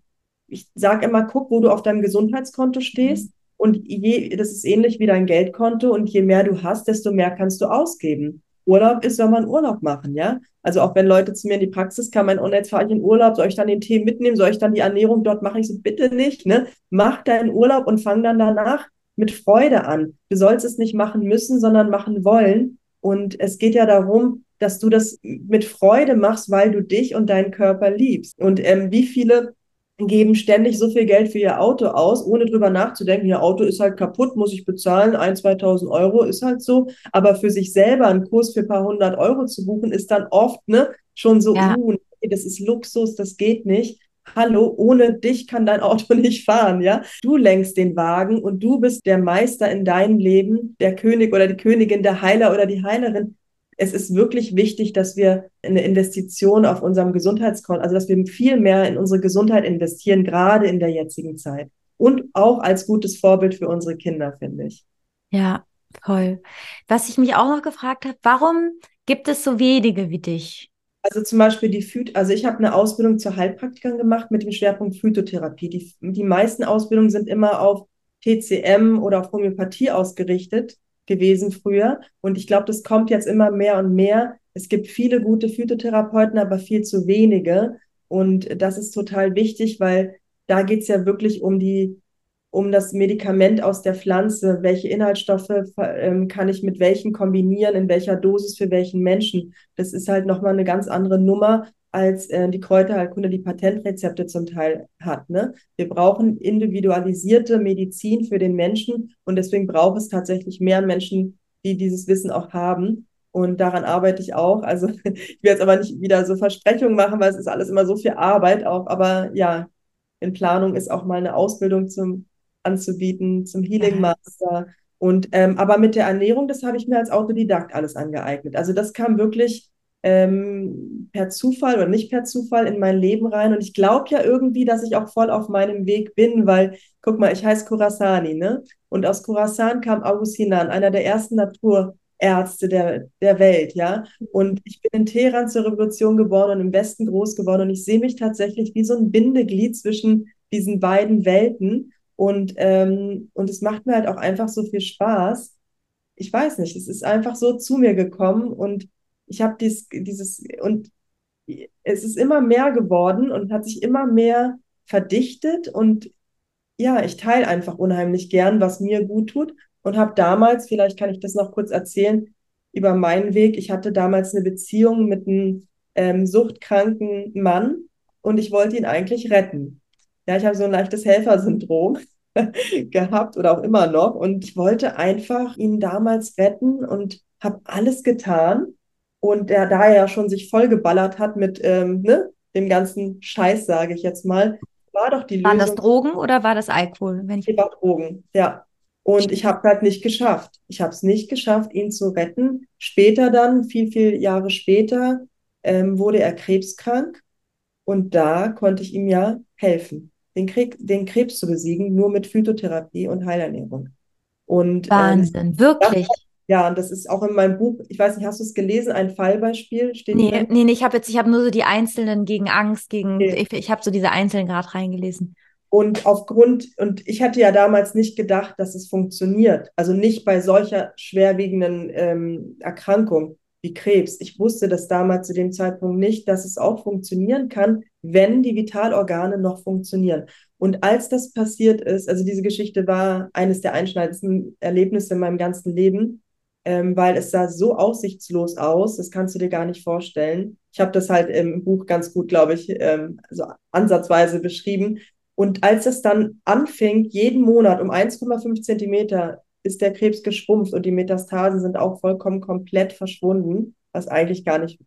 ich sage immer, guck, wo du auf deinem Gesundheitskonto stehst. Mhm. Und je, das ist ähnlich wie dein Geldkonto. Und je mehr du hast, desto mehr kannst du ausgeben. Urlaub ist, soll man Urlaub machen, ja. Also auch wenn Leute zu mir in die Praxis kamen, und jetzt fahre ich in Urlaub, soll ich dann den Tee mitnehmen, soll ich dann die Ernährung dort machen? Ich so, bitte nicht, ne? Mach deinen Urlaub und fang dann danach mit Freude an. Du sollst es nicht machen müssen, sondern machen wollen. Und es geht ja darum, dass du das mit Freude machst, weil du dich und deinen Körper liebst. Und ähm, wie viele geben ständig so viel Geld für ihr Auto aus, ohne drüber nachzudenken, ihr Auto ist halt kaputt, muss ich bezahlen, ein, 2000 Euro ist halt so. Aber für sich selber einen Kurs für ein paar hundert Euro zu buchen, ist dann oft ne, schon so, ja. uh, das ist Luxus, das geht nicht. Hallo, ohne dich kann dein Auto (laughs) nicht fahren, ja? Du lenkst den Wagen und du bist der Meister in deinem Leben, der König oder die Königin, der Heiler oder die Heilerin. Es ist wirklich wichtig, dass wir eine Investition auf unserem Gesundheitskonto, also dass wir viel mehr in unsere Gesundheit investieren, gerade in der jetzigen Zeit. Und auch als gutes Vorbild für unsere Kinder, finde ich. Ja, toll. Was ich mich auch noch gefragt habe, warum gibt es so wenige wie dich? Also zum Beispiel die Phyt also ich habe eine Ausbildung zur Heilpraktikerin gemacht mit dem Schwerpunkt Phytotherapie. Die, die meisten Ausbildungen sind immer auf TCM oder auf Homöopathie ausgerichtet gewesen früher. Und ich glaube, das kommt jetzt immer mehr und mehr. Es gibt viele gute Phytotherapeuten, aber viel zu wenige. Und das ist total wichtig, weil da geht es ja wirklich um die um das Medikament aus der Pflanze. Welche Inhaltsstoffe ähm, kann ich mit welchen kombinieren, in welcher Dosis für welchen Menschen? Das ist halt nochmal eine ganz andere Nummer, als äh, die Kräuterheilkunde die Patentrezepte zum Teil hat. Ne? Wir brauchen individualisierte Medizin für den Menschen und deswegen braucht es tatsächlich mehr Menschen, die dieses Wissen auch haben. Und daran arbeite ich auch. Also (laughs) ich will jetzt aber nicht wieder so Versprechungen machen, weil es ist alles immer so viel Arbeit auch. Aber ja, in Planung ist auch mal eine Ausbildung zum anzubieten, zum Healing Master. Und ähm, aber mit der Ernährung, das habe ich mir als Autodidakt alles angeeignet. Also das kam wirklich ähm, per Zufall oder nicht per Zufall in mein Leben rein. Und ich glaube ja irgendwie, dass ich auch voll auf meinem Weg bin, weil, guck mal, ich heiße Kurasani, ne? Und aus Kurasan kam August Hinan, einer der ersten Naturärzte der, der Welt, ja. Und ich bin in Teheran zur Revolution geboren und im Westen groß geworden. Und ich sehe mich tatsächlich wie so ein Bindeglied zwischen diesen beiden Welten. Und, ähm, und es macht mir halt auch einfach so viel Spaß. Ich weiß nicht, es ist einfach so zu mir gekommen und ich habe dies, dieses, und es ist immer mehr geworden und hat sich immer mehr verdichtet und ja, ich teile einfach unheimlich gern, was mir gut tut und habe damals, vielleicht kann ich das noch kurz erzählen, über meinen Weg, ich hatte damals eine Beziehung mit einem ähm, suchtkranken Mann und ich wollte ihn eigentlich retten. Ja, ich habe so ein leichtes Helfersyndrom (laughs) gehabt oder auch immer noch und ich wollte einfach ihn damals retten und habe alles getan, und der, da er ja schon sich vollgeballert hat mit ähm, ne, dem ganzen Scheiß, sage ich jetzt mal, war doch die Waren Lösung. Waren das Drogen oder war das Alkohol? Wenn ich... War Drogen, ja. Und ich habe halt nicht geschafft. Ich habe es nicht geschafft, ihn zu retten. Später dann, viel, viel Jahre später, ähm, wurde er krebskrank. Und da konnte ich ihm ja helfen, den, Krieg, den Krebs zu besiegen, nur mit Phytotherapie und Heilernährung. Und, ähm, Wahnsinn, ähm, wirklich. Ja, und das ist auch in meinem Buch, ich weiß nicht, hast du es gelesen, ein Fallbeispiel? Steht nee, nee, nee, ich habe jetzt, ich habe nur so die einzelnen gegen Angst, gegen, okay. ich, ich habe so diese einzelnen gerade reingelesen. Und aufgrund, und ich hatte ja damals nicht gedacht, dass es funktioniert. Also nicht bei solcher schwerwiegenden ähm, Erkrankung wie Krebs. Ich wusste das damals zu dem Zeitpunkt nicht, dass es auch funktionieren kann, wenn die Vitalorgane noch funktionieren. Und als das passiert ist, also diese Geschichte war eines der einschneidendsten Erlebnisse in meinem ganzen Leben, ähm, weil es sah so aussichtslos aus, das kannst du dir gar nicht vorstellen. Ich habe das halt im Buch ganz gut, glaube ich, ähm, so ansatzweise beschrieben. Und als es dann anfing, jeden Monat um 1,5 Zentimeter ist der Krebs geschrumpft und die Metastasen sind auch vollkommen komplett verschwunden, was eigentlich gar nicht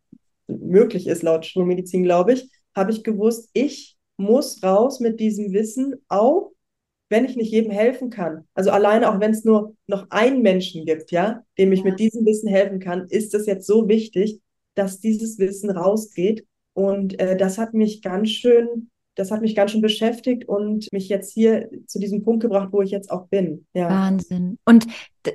möglich ist laut Schulmedizin, glaube ich, habe ich gewusst, ich muss raus mit diesem Wissen, auch wenn ich nicht jedem helfen kann, also alleine auch wenn es nur noch einen Menschen gibt, ja, dem ich ja. mit diesem Wissen helfen kann, ist es jetzt so wichtig, dass dieses Wissen rausgeht. Und äh, das hat mich ganz schön, das hat mich ganz schön beschäftigt und mich jetzt hier zu diesem Punkt gebracht, wo ich jetzt auch bin. Ja. Wahnsinn. Und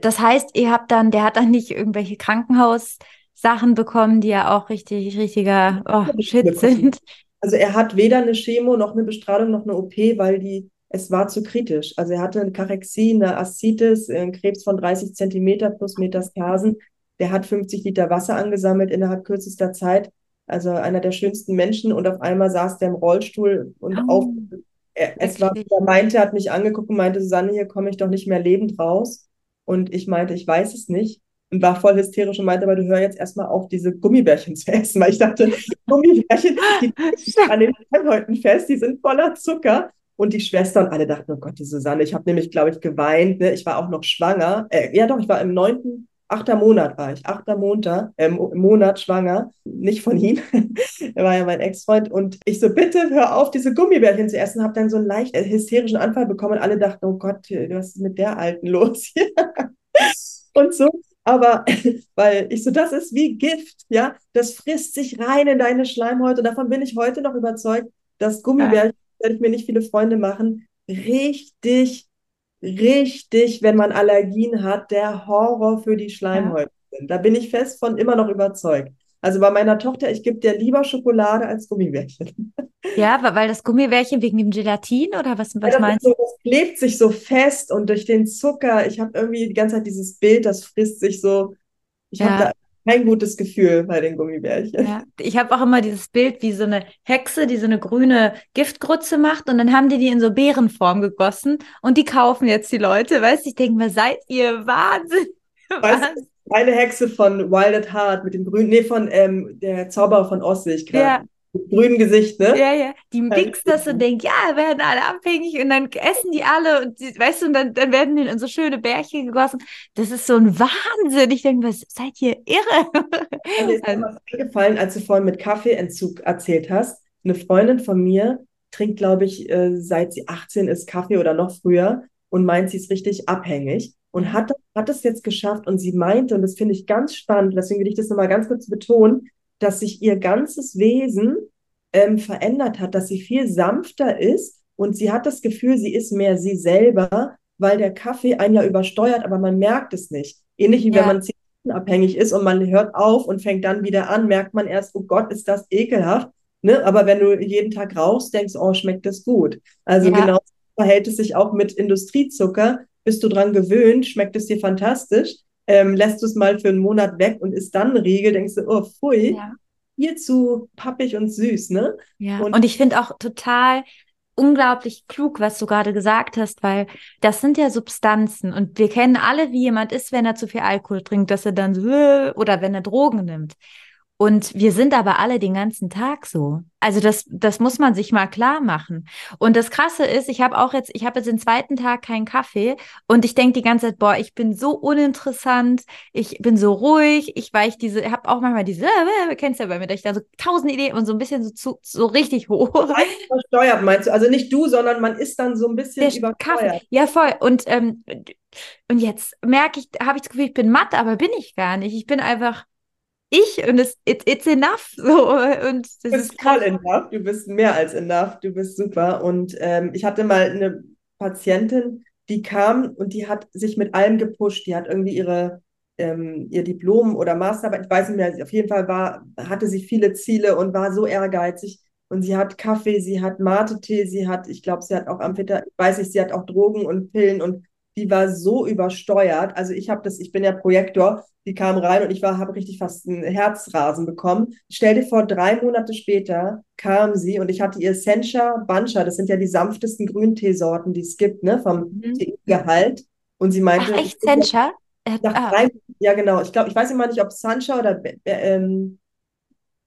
das heißt, ihr habt dann, der hat dann nicht irgendwelche Krankenhaussachen bekommen, die ja auch richtig, richtiger oh, Shit sind. Also er hat weder eine Chemo noch eine Bestrahlung noch eine OP, weil die es war zu kritisch. Also er hatte eine Karexie, eine Aszites, einen Krebs von 30 Zentimeter plus Metastasen. Der hat 50 Liter Wasser angesammelt innerhalb kürzester Zeit. Also einer der schönsten Menschen und auf einmal saß der im Rollstuhl und oh, auf. Er, es war, er meinte, hat mich angeguckt und meinte, Susanne, hier komme ich doch nicht mehr lebend raus. Und ich meinte, ich weiß es nicht. Und war voll hysterisch und meinte, aber du hör jetzt erstmal auf, diese Gummibärchen (laughs) zu essen, weil ich dachte, Gummibärchen, die (laughs) an den Häuten fest, die sind voller Zucker. Und die Schwester und alle dachten, oh Gott, die Susanne, ich habe nämlich, glaube ich, geweint. Ne? Ich war auch noch schwanger. Äh, ja, doch, ich war im neunten, achter Monat war ich, achter Monat, äh, Monat schwanger, nicht von ihm. (laughs) er war ja mein Ex-Freund. Und ich so, bitte hör auf, diese Gummibärchen zu essen. Habe dann so einen leicht äh, hysterischen Anfall bekommen. Und alle dachten, oh Gott, was ist mit der Alten los hier? (laughs) und so. Aber (laughs) weil ich so, das ist wie Gift, ja, das frisst sich rein in deine Schleimhäute. Davon bin ich heute noch überzeugt, dass Gummibärchen werde ich mir nicht viele Freunde machen. Richtig, richtig, wenn man Allergien hat, der Horror für die Schleimhäute sind. Da bin ich fest von immer noch überzeugt. Also bei meiner Tochter, ich gebe dir lieber Schokolade als Gummibärchen. (laughs) Ja, weil das Gummibärchen wegen dem Gelatin oder was, was ja, meinst du? So, das klebt sich so fest und durch den Zucker, ich habe irgendwie die ganze Zeit dieses Bild, das frisst sich so. Ich ja. habe da kein gutes Gefühl bei den Gummibärchen. Ja, ich habe auch immer dieses Bild, wie so eine Hexe, die so eine grüne Giftgrütze macht und dann haben die die in so Beerenform gegossen und die kaufen jetzt die Leute. Weißt du, ich denke mal, seid ihr Wahnsinn. (laughs) Weißt, eine Hexe von Wild at Heart mit dem grünen, nee, von ähm, der Zauberer von Oz sehe ich gerade. Ja, grünen Gesicht, ne? Ja, ja. Die mixt das und denkt, ja, werden alle abhängig und dann essen die alle und die, weißt du, und dann, dann werden die in so schöne Bärchen gegossen. Das ist so ein Wahnsinn. Ich denke, was seid ihr irre? Mir ist was eingefallen, als du vorhin mit Kaffeeentzug erzählt hast. Eine Freundin von mir trinkt, glaube ich, äh, seit sie 18 ist Kaffee oder noch früher. und meint, sie ist richtig abhängig und hat, hat es jetzt geschafft und sie meinte, und das finde ich ganz spannend, deswegen will ich das nochmal ganz kurz betonen, dass sich ihr ganzes Wesen ähm, verändert hat, dass sie viel sanfter ist und sie hat das Gefühl, sie ist mehr sie selber, weil der Kaffee einen ja übersteuert, aber man merkt es nicht. Ähnlich wie ja. wenn man abhängig ist und man hört auf und fängt dann wieder an, merkt man erst, oh Gott, ist das ekelhaft. Ne? Aber wenn du jeden Tag rauchst, denkst, oh, schmeckt das gut. Also ja. genau verhält es sich auch mit Industriezucker. Bist du dran gewöhnt, schmeckt es dir fantastisch. Ähm, lässt du es mal für einen Monat weg und isst dann Riegel, denkst du, oh, pfui, ja. viel zu pappig und süß, ne? Ja, und, und ich finde auch total unglaublich klug, was du gerade gesagt hast, weil das sind ja Substanzen und wir kennen alle, wie jemand ist, wenn er zu viel Alkohol trinkt, dass er dann so, oder wenn er Drogen nimmt. Und wir sind aber alle den ganzen Tag so. Also das, das muss man sich mal klar machen. Und das Krasse ist, ich habe auch jetzt, ich habe jetzt den zweiten Tag keinen Kaffee und ich denke die ganze Zeit, boah, ich bin so uninteressant, ich bin so ruhig, ich weiche diese, habe auch manchmal diese, (laughs) äh, äh, kennst ja bei mir, dass ich da so tausend Ideen und so ein bisschen so, zu, so richtig hoch. Versteuert meinst du? Also nicht du, sondern man ist dann so ein bisschen Der übersteuert. Kaffee. Ja, voll. Und ähm, und jetzt merke ich, habe ich das Gefühl, ich bin matt, aber bin ich gar nicht. Ich bin einfach ich und es it, it's enough. (laughs) So, und das du bist voll enough, du bist mehr als enough, du bist super. Und ähm, ich hatte mal eine Patientin, die kam und die hat sich mit allem gepusht. Die hat irgendwie ihre ähm, ihr Diplom oder Masterarbeit, ich weiß nicht mehr, auf jeden Fall war, hatte sie viele Ziele und war so ehrgeizig. Und sie hat Kaffee, sie hat Mate-Tee, sie hat, ich glaube, sie hat auch Amphetamin, weiß ich, sie hat auch Drogen und Pillen und die war so übersteuert. Also ich habe das, ich bin ja Projektor, die kam rein und ich war, habe richtig fast einen Herzrasen bekommen. Stell dir vor, drei Monate später kam sie und ich hatte ihr Sencha Bancha, das sind ja die sanftesten Grünteesorten, die es gibt, ne, vom mhm. Teegehalt. Und sie meinte. Ach, echt Sencha? Ah. Drei, ja, genau. Ich glaube, ich weiß immer nicht, ob Sancha oder ähm,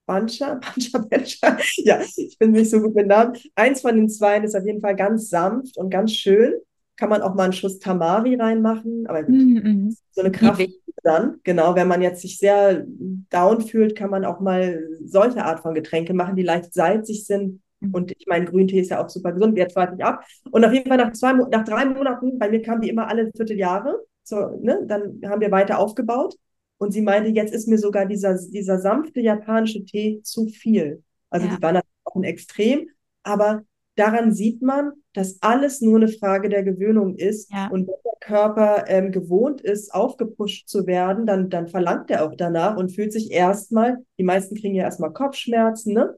Bancha, (laughs) Bancha, Bancha. Ja, ich bin nicht so gut mit Namen. Eins von den zwei ist auf jeden Fall ganz sanft und ganz schön kann man auch mal einen Schuss Tamari reinmachen, aber mm -hmm. so eine Kraft dann, genau, wenn man jetzt sich sehr down fühlt, kann man auch mal solche Art von Getränke machen, die leicht salzig sind. Mhm. Und ich meine, Grüntee ist ja auch super gesund, jetzt warte ich ab. Und auf jeden Fall nach zwei, nach drei Monaten, bei mir kamen die immer alle Vierteljahre, so, ne, dann haben wir weiter aufgebaut. Und sie meinte, jetzt ist mir sogar dieser, dieser sanfte japanische Tee zu viel. Also ja. die waren natürlich auch ein Extrem, aber daran sieht man, dass alles nur eine Frage der Gewöhnung ist. Ja. Und wenn der Körper ähm, gewohnt ist, aufgepusht zu werden, dann, dann verlangt er auch danach und fühlt sich erstmal, die meisten kriegen ja erstmal Kopfschmerzen, ne?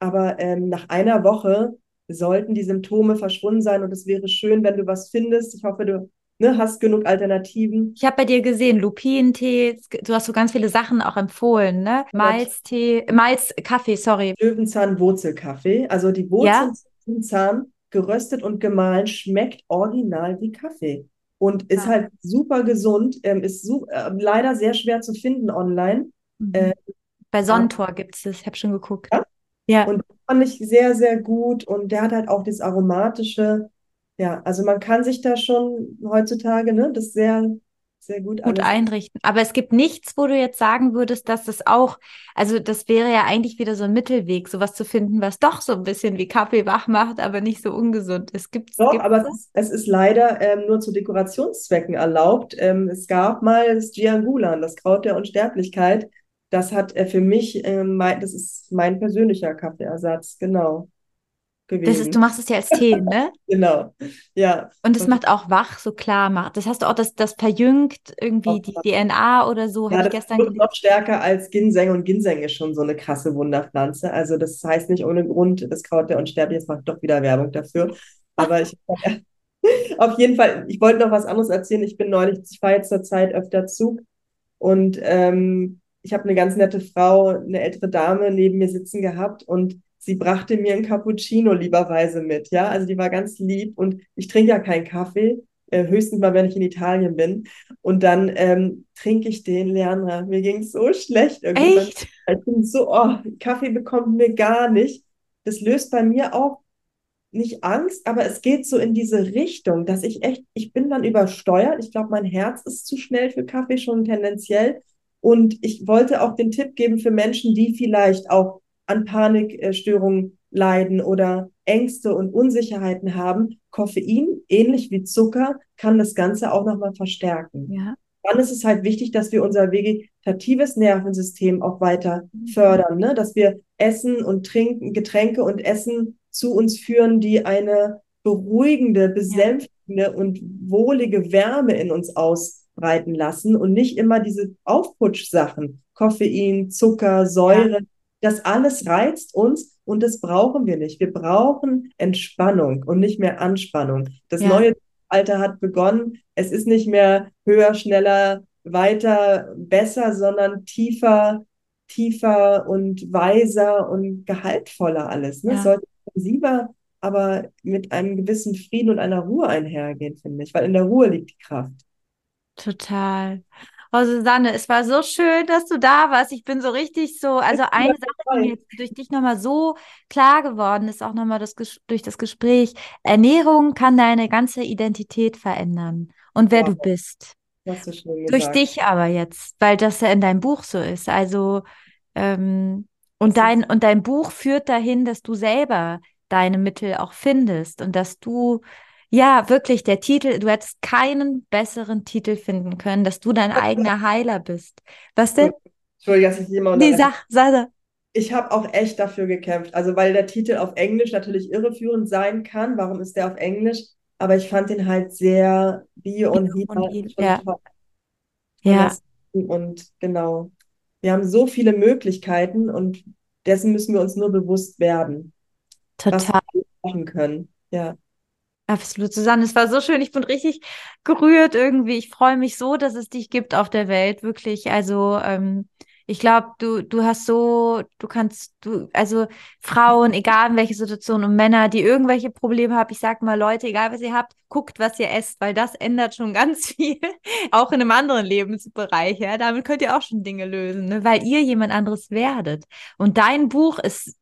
Aber ähm, nach einer Woche sollten die Symptome verschwunden sein und es wäre schön, wenn du was findest. Ich hoffe, du ne, hast genug Alternativen. Ich habe bei dir gesehen, Lupinentee, du hast so ganz viele Sachen auch empfohlen, ne? Malztee, Malz, Kaffee, sorry. Löwenzahn-Wurzelkaffee. Also die Wurzeln ja? Löwenzahn geröstet und gemahlen, schmeckt original wie Kaffee. Und ist ah. halt super gesund, ähm, ist su äh, leider sehr schwer zu finden online. Mhm. Äh, Bei Sonnentor gibt es das, ich habe schon geguckt. Ja? ja. Und fand ich sehr, sehr gut. Und der hat halt auch das Aromatische. Ja, also man kann sich da schon heutzutage, ne, das sehr sehr gut, gut einrichten. Aber es gibt nichts, wo du jetzt sagen würdest, dass das auch, also das wäre ja eigentlich wieder so ein Mittelweg, sowas zu finden, was doch so ein bisschen wie Kaffee wach macht, aber nicht so ungesund ist. Gibt's, doch, gibt's aber es ist, es ist, leider ähm, nur zu Dekorationszwecken erlaubt. Ähm, es gab mal das Giangulan, das Kraut der Unsterblichkeit. Das hat äh, für mich, ähm, mein, das ist mein persönlicher Kaffeeersatz, genau gewesen. Das ist, du machst es ja als Tee, (laughs) ne? genau, ja. Und es macht auch wach, so klar macht. Das hast du auch, das, das verjüngt irgendwie die DNA oder so, ja, habe ich gestern gelesen. noch stärker als Ginseng und Ginseng ist schon so eine krasse Wunderpflanze. Also das heißt nicht ohne Grund, das Kraut der Unsterblichen, jetzt macht doch wieder Werbung dafür. Aber ich (laughs) auf jeden Fall, ich wollte noch was anderes erzählen. Ich bin neulich, ich fahre jetzt zur Zeit öfter Zug und ähm, ich habe eine ganz nette Frau, eine ältere Dame neben mir sitzen gehabt und sie brachte mir ein Cappuccino lieberweise mit, ja, also die war ganz lieb und ich trinke ja keinen Kaffee, äh, höchstens mal, wenn ich in Italien bin und dann ähm, trinke ich den, Leandra, mir ging es so schlecht irgendwie. Echt? Ich bin so, oh, Kaffee bekommt mir gar nicht. Das löst bei mir auch nicht Angst, aber es geht so in diese Richtung, dass ich echt, ich bin dann übersteuert. Ich glaube, mein Herz ist zu schnell für Kaffee schon tendenziell. Und ich wollte auch den Tipp geben für Menschen, die vielleicht auch an Panikstörungen leiden oder Ängste und Unsicherheiten haben, Koffein, ähnlich wie Zucker, kann das Ganze auch nochmal verstärken. Ja. Dann ist es halt wichtig, dass wir unser vegetatives Nervensystem auch weiter mhm. fördern, ne? dass wir Essen und Trinken, Getränke und Essen zu uns führen, die eine beruhigende, besänftigende ja. und wohlige Wärme in uns ausbreiten lassen und nicht immer diese Aufputschsachen, Koffein, Zucker, Säure, ja. Das alles reizt uns und das brauchen wir nicht. Wir brauchen Entspannung und nicht mehr Anspannung. Das ja. neue Alter hat begonnen. Es ist nicht mehr höher, schneller, weiter, besser, sondern tiefer, tiefer und weiser und gehaltvoller alles. Ne? Ja. Es sollte intensiver, aber mit einem gewissen Frieden und einer Ruhe einhergehen, finde ich, weil in der Ruhe liegt die Kraft. Total. Oh, Susanne, es war so schön, dass du da warst. Ich bin so richtig so, also eine Sache, die mir jetzt durch dich nochmal so klar geworden ist, auch nochmal das, durch das Gespräch. Ernährung kann deine ganze Identität verändern und wer ja, du bist. So durch dich aber jetzt, weil das ja in deinem Buch so ist. Also, ähm, und dein, und dein Buch führt dahin, dass du selber deine Mittel auch findest und dass du ja, wirklich, der Titel, du hättest keinen besseren Titel finden können, dass du dein eigener Heiler bist. Was denn? Entschuldigung, dass ich immer Nee, sag, sag. Ich habe auch echt dafür gekämpft. Also, weil der Titel auf Englisch natürlich irreführend sein kann. Warum ist der auf Englisch? Aber ich fand ihn halt sehr bio und Heal. Ja. ja. Und genau. Wir haben so viele Möglichkeiten und dessen müssen wir uns nur bewusst werden. Total. Was wir machen können. Ja. Absolut, Susanne. Es war so schön. Ich bin richtig gerührt irgendwie. Ich freue mich so, dass es dich gibt auf der Welt. Wirklich. Also, ähm, ich glaube, du, du hast so, du kannst, du, also Frauen, egal in welche Situation und Männer, die irgendwelche Probleme haben, ich sag mal, Leute, egal was ihr habt, guckt, was ihr esst, weil das ändert schon (laughs) ganz viel, auch in einem anderen Lebensbereich, ja. Damit könnt ihr auch schon Dinge lösen, ne? weil ihr jemand anderes werdet. Und dein Buch ist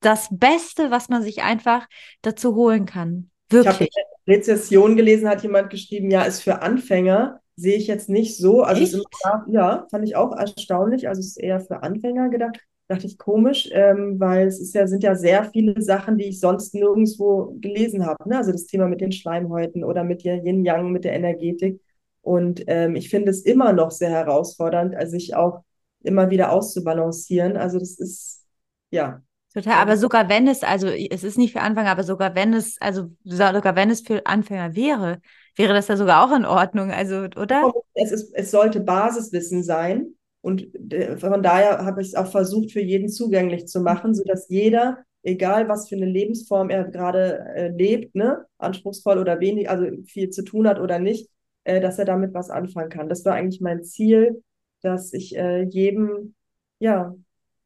das Beste, was man sich einfach dazu holen kann. Wirklich. Ich habe Rezession gelesen, hat jemand geschrieben, ja, ist für Anfänger. Sehe ich jetzt nicht so. Also immer, ja, fand ich auch erstaunlich. Also es ist eher für Anfänger gedacht. Dachte ich komisch, ähm, weil es ist ja, sind ja sehr viele Sachen, die ich sonst nirgendwo gelesen habe. Ne? Also das Thema mit den Schleimhäuten oder mit der Yin-Yang, mit der Energetik. Und ähm, ich finde es immer noch sehr herausfordernd, also sich auch immer wieder auszubalancieren. Also das ist, ja, Total, aber sogar wenn es, also es ist nicht für Anfänger, aber sogar wenn es, also sogar wenn es für Anfänger wäre, wäre das ja sogar auch in Ordnung, also, oder? Es, ist, es sollte Basiswissen sein und äh, von daher habe ich es auch versucht, für jeden zugänglich zu machen, sodass jeder, egal was für eine Lebensform er gerade äh, lebt, ne, anspruchsvoll oder wenig, also viel zu tun hat oder nicht, äh, dass er damit was anfangen kann. Das war eigentlich mein Ziel, dass ich äh, jedem, ja,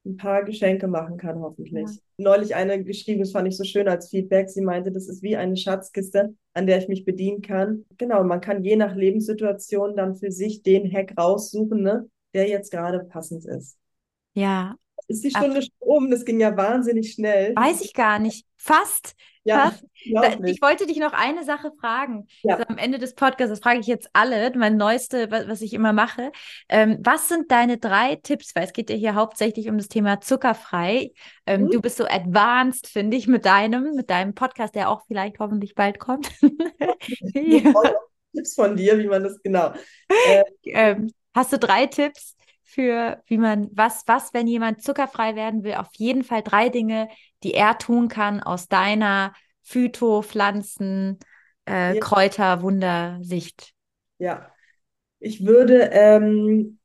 ein paar Geschenke machen kann, hoffentlich. Ja. Neulich eine geschrieben, das fand ich so schön als Feedback. Sie meinte, das ist wie eine Schatzkiste, an der ich mich bedienen kann. Genau, man kann je nach Lebenssituation dann für sich den Hack raussuchen, ne, der jetzt gerade passend ist. Ja. Ist die Stunde schon um? Das ging ja wahnsinnig schnell. Weiß ich gar nicht. Fast. Ja, ich wollte dich noch eine Sache fragen. Ja. Also am Ende des Podcasts, das frage ich jetzt alle, mein neueste, was ich immer mache. Ähm, was sind deine drei Tipps? Weil es geht ja hier hauptsächlich um das Thema zuckerfrei. Ähm, mhm. Du bist so advanced, finde ich, mit deinem, mit deinem Podcast, der auch vielleicht hoffentlich bald kommt. (laughs) ja. (laughs) Tipps von dir, wie man das genau. Äh, ähm, hast du drei Tipps? Für, wie man, was, was, wenn jemand zuckerfrei werden will, auf jeden Fall drei Dinge, die er tun kann aus deiner Phyto, Pflanzen, äh, ja. Kräuter, Wundersicht? Ja, ich würde ähm,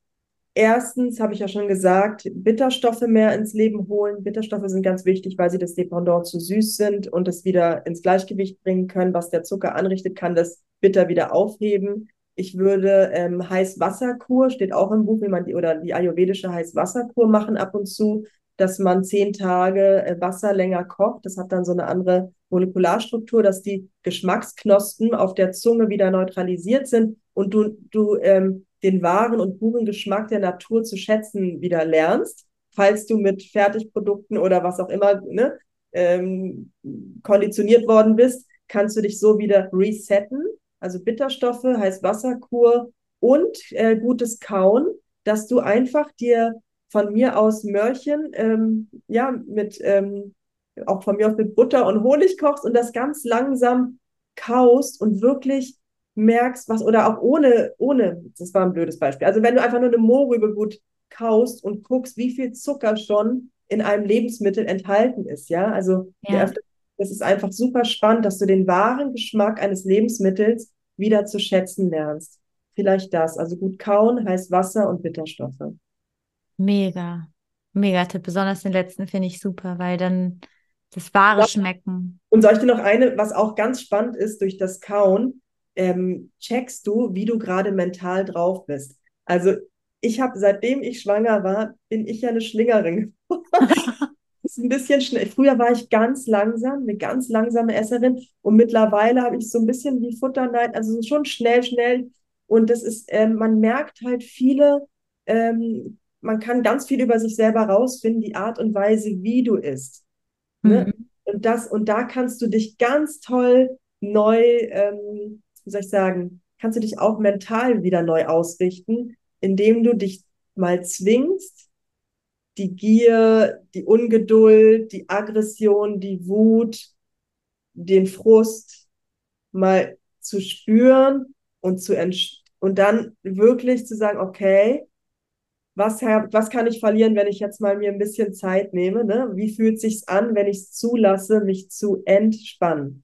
erstens, habe ich ja schon gesagt, Bitterstoffe mehr ins Leben holen. Bitterstoffe sind ganz wichtig, weil sie das Dependant zu süß sind und es wieder ins Gleichgewicht bringen können. Was der Zucker anrichtet, kann das Bitter wieder aufheben. Ich würde ähm, Heißwasserkur, steht auch im Buch, wie man die, oder die ayurvedische Heißwasserkur machen ab und zu, dass man zehn Tage äh, Wasser länger kocht. Das hat dann so eine andere Molekularstruktur, dass die Geschmacksknospen auf der Zunge wieder neutralisiert sind und du, du ähm, den wahren und puren Geschmack der Natur zu schätzen wieder lernst, falls du mit Fertigprodukten oder was auch immer ne, ähm, konditioniert worden bist, kannst du dich so wieder resetten also Bitterstoffe, Heißwasserkur und äh, gutes Kauen, dass du einfach dir von mir aus Mörchen, ähm, ja, mit ähm, auch von mir aus mit Butter und Honig kochst und das ganz langsam kaust und wirklich merkst, was, oder auch ohne, ohne, das war ein blödes Beispiel. Also wenn du einfach nur eine Mohrrübe gut kaust und guckst, wie viel Zucker schon in einem Lebensmittel enthalten ist, ja. Also ja. Das ist einfach super spannend, dass du den wahren Geschmack eines Lebensmittels wieder zu schätzen lernst. Vielleicht das. Also gut kauen heißt Wasser und Bitterstoffe. Mega. Mega Tipp. Besonders den letzten finde ich super, weil dann das wahre ja. Schmecken. Und soll ich dir noch eine, was auch ganz spannend ist durch das Kauen, ähm, checkst du, wie du gerade mental drauf bist. Also ich habe, seitdem ich schwanger war, bin ich ja eine Schlingerin. (laughs) ist ein bisschen schnell. Früher war ich ganz langsam, eine ganz langsame Esserin und mittlerweile habe ich so ein bisschen wie Futterneid, also schon schnell, schnell. Und das ist, ähm, man merkt halt viele, ähm, man kann ganz viel über sich selber rausfinden, die Art und Weise, wie du isst. Ne? Mhm. Und das, und da kannst du dich ganz toll neu, ähm, wie soll ich sagen, kannst du dich auch mental wieder neu ausrichten, indem du dich mal zwingst, die Gier, die Ungeduld, die Aggression, die Wut, den Frust mal zu spüren und zu und dann wirklich zu sagen, okay, was, was kann ich verlieren, wenn ich jetzt mal mir ein bisschen Zeit nehme? Ne? Wie fühlt sich's an, wenn ich es zulasse, mich zu entspannen?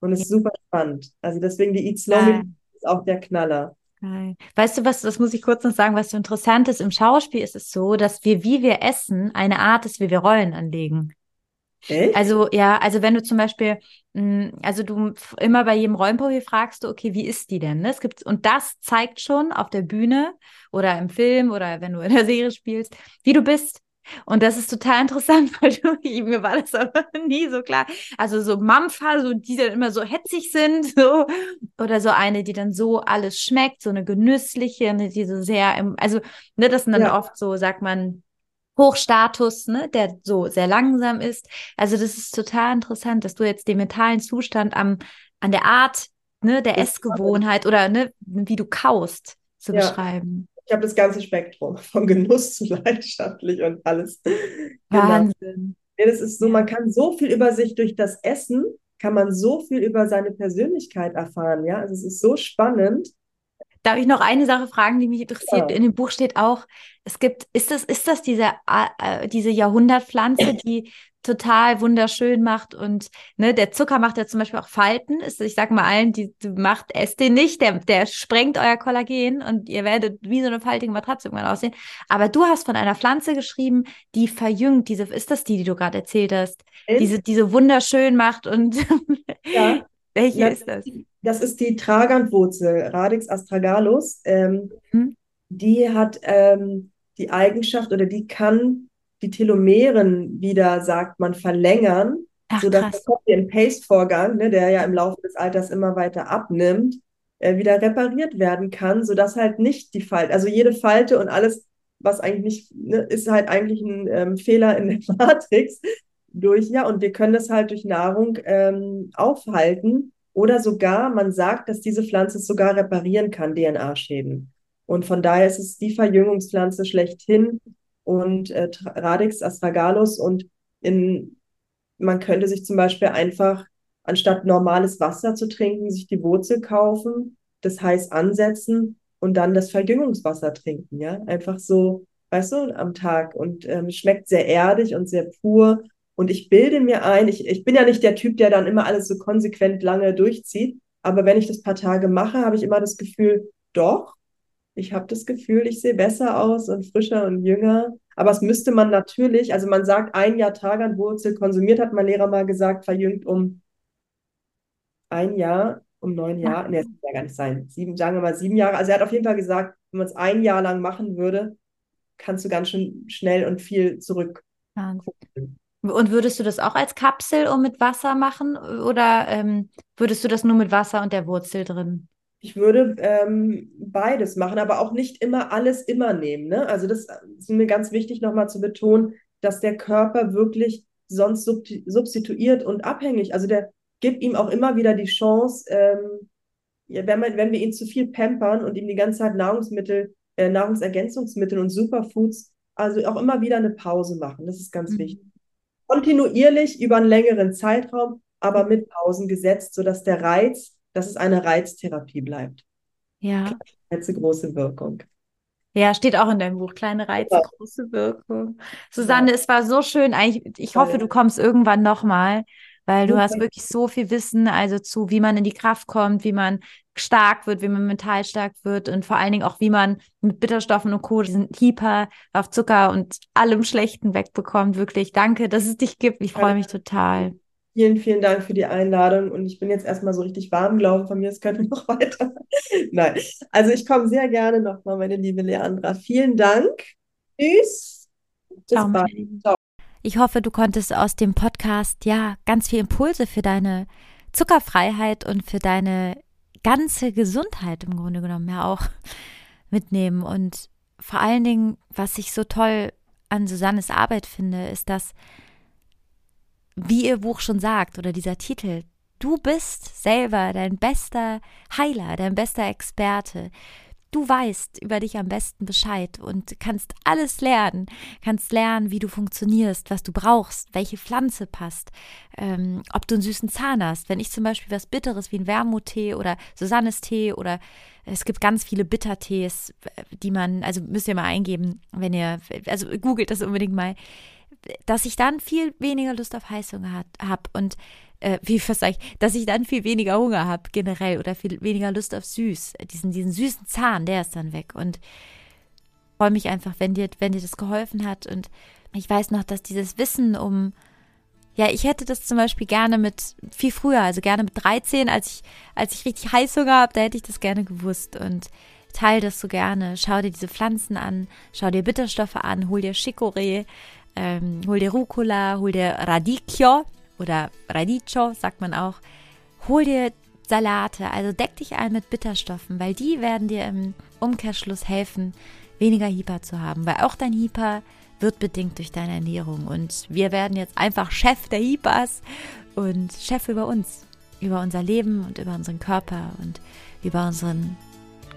Und es ist super spannend. Also deswegen die Eat Slow ist auch der Knaller. Weißt du was, das muss ich kurz noch sagen, was so interessant ist, im Schauspiel ist es so, dass wir, wie wir essen, eine Art ist, wie wir Rollen anlegen. Echt? Also ja, also wenn du zum Beispiel, mh, hm, also du immer bei jedem Rollenprofi fragst du, okay, wie ist die denn? Ne? Es gibt und das zeigt schon auf der Bühne oder im Film oder wenn du in der Serie spielst, wie du bist. Und das ist total interessant, (laughs) weil du, mir war das aber (laughs) nie so klar. Also so Mampfer, so die dann immer so hetzig sind, (laughs) so oder so eine, die dann so alles schmeckt, so eine genüssliche, ne, die so sehr, also ne, das sind dann ja. oft so, sagt man, Hochstatus, ne, der so sehr langsam ist. Also das ist total interessant, dass du jetzt den mentalen Zustand am an der Art, ne, der Essgewohnheit oder ne, wie du kaust zu ja. beschreiben. Ich habe das ganze Spektrum (laughs) von Genuss zu leidenschaftlich und alles. Genau. Wahnsinn. Genau. Ja, das ist so, man kann so viel über sich durch das Essen, kann man so viel über seine Persönlichkeit erfahren. Ja, also es ist so spannend. Darf ich noch eine Sache fragen, die mich interessiert? Ja. In dem Buch steht auch, es gibt, ist das, ist das diese, äh, diese Jahrhundertpflanze, die total wunderschön macht und ne, der Zucker macht ja zum Beispiel auch Falten. Ist, ich sag mal allen, die, die macht, esst den nicht, der, der sprengt euer Kollagen und ihr werdet wie so eine faltige Matratze irgendwann aussehen. Aber du hast von einer Pflanze geschrieben, die verjüngt. Diese, ist das die, die du gerade erzählt hast? Diese, diese wunderschön macht und (laughs) ja. (laughs) welche das, ist das? Das ist die Tragantwurzel, Radix astragalus. Ähm, mhm. Die hat ähm, die Eigenschaft oder die kann die Telomeren wieder, sagt man, verlängern, Ach, sodass krass. der Copy-and-Paste-Vorgang, ne, der ja im Laufe des Alters immer weiter abnimmt, äh, wieder repariert werden kann, sodass halt nicht die Falte, also jede Falte und alles, was eigentlich nicht, ne, ist halt eigentlich ein ähm, Fehler in der (laughs) Matrix durch, ja, und wir können das halt durch Nahrung ähm, aufhalten oder sogar, man sagt, dass diese Pflanze es sogar reparieren kann, DNA-Schäden. Und von daher ist es die Verjüngungspflanze schlechthin, und äh, Radix astragalus und in, man könnte sich zum Beispiel einfach, anstatt normales Wasser zu trinken, sich die Wurzel kaufen, das heiß ansetzen und dann das Verjüngungswasser trinken, ja, einfach so, weißt du, am Tag und ähm, schmeckt sehr erdig und sehr pur. Und ich bilde mir ein, ich, ich bin ja nicht der Typ, der dann immer alles so konsequent lange durchzieht, aber wenn ich das paar Tage mache, habe ich immer das Gefühl, doch, ich habe das Gefühl, ich sehe besser aus und frischer und jünger. Aber es müsste man natürlich, also man sagt, ein Jahr Taganwurzel konsumiert, hat mein Lehrer mal gesagt, verjüngt um ein Jahr, um neun Jahre. Nee, das kann ja gar nicht sein. Sieben, sagen wir mal sieben Jahre. Also er hat auf jeden Fall gesagt, wenn man es ein Jahr lang machen würde, kannst du ganz schön schnell und viel zurück. Und würdest du das auch als Kapsel und mit Wasser machen oder ähm, würdest du das nur mit Wasser und der Wurzel drin? Ich würde ähm, beides machen, aber auch nicht immer alles immer nehmen. Ne? Also das ist mir ganz wichtig nochmal zu betonen, dass der Körper wirklich sonst substituiert und abhängig. Also der gibt ihm auch immer wieder die Chance, ähm, wenn, man, wenn wir ihn zu viel pampern und ihm die ganze Zeit Nahrungsmittel, äh, Nahrungsergänzungsmittel und Superfoods, also auch immer wieder eine Pause machen. Das ist ganz mhm. wichtig. kontinuierlich über einen längeren Zeitraum, aber mit Pausen gesetzt, sodass der Reiz, dass es eine Reiztherapie bleibt. Ja. Kleine große Wirkung. Ja, steht auch in deinem Buch. Kleine Reize, ja. große Wirkung. Susanne, ja. es war so schön. Eigentlich, ich hoffe, du kommst irgendwann nochmal, weil du okay. hast wirklich so viel Wissen, also zu, wie man in die Kraft kommt, wie man stark wird, wie man mental stark wird und vor allen Dingen auch, wie man mit Bitterstoffen und Co. diesen Hyper auf Zucker und allem Schlechten wegbekommt. Wirklich, danke, dass es dich gibt. Ich freue mich total. Vielen, vielen Dank für die Einladung und ich bin jetzt erstmal so richtig warm gelaufen von mir, es könnte (laughs) noch weiter. Nein, also ich komme sehr gerne nochmal, meine liebe Leandra. Vielen Dank. Tschüss. Bis Ciao, bald. Ciao. Ich hoffe, du konntest aus dem Podcast ja ganz viel Impulse für deine Zuckerfreiheit und für deine ganze Gesundheit im Grunde genommen ja auch (laughs) mitnehmen. Und vor allen Dingen, was ich so toll an Susannes Arbeit finde, ist, dass, wie ihr Buch schon sagt, oder dieser Titel, du bist selber dein bester Heiler, dein bester Experte. Du weißt über dich am besten Bescheid und kannst alles lernen. Kannst lernen, wie du funktionierst, was du brauchst, welche Pflanze passt, ähm, ob du einen süßen Zahn hast. Wenn ich zum Beispiel was Bitteres wie ein Wermuttee oder Susannes Tee oder es gibt ganz viele Bittertees, die man, also müsst ihr mal eingeben, wenn ihr, also googelt das unbedingt mal, dass ich dann viel weniger Lust auf Heißhunger habe und äh, wie sag ich, dass ich dann viel weniger Hunger habe generell oder viel weniger Lust auf süß. Diesen, diesen süßen Zahn, der ist dann weg. Und freue mich einfach, wenn dir, wenn dir das geholfen hat. Und ich weiß noch, dass dieses Wissen um, ja, ich hätte das zum Beispiel gerne mit viel früher, also gerne mit 13, als ich, als ich richtig Heißhunger habe, da hätte ich das gerne gewusst. Und teile das so gerne. Schau dir diese Pflanzen an, schau dir Bitterstoffe an, hol dir Chicorée, ähm, hol dir Rucola, hol dir Radicchio, oder Radicho, sagt man auch. Hol dir Salate, also deck dich ein mit Bitterstoffen, weil die werden dir im Umkehrschluss helfen, weniger Hyper zu haben, weil auch dein Hyper wird bedingt durch deine Ernährung und wir werden jetzt einfach Chef der Hypers und Chef über uns, über unser Leben und über unseren Körper und über unseren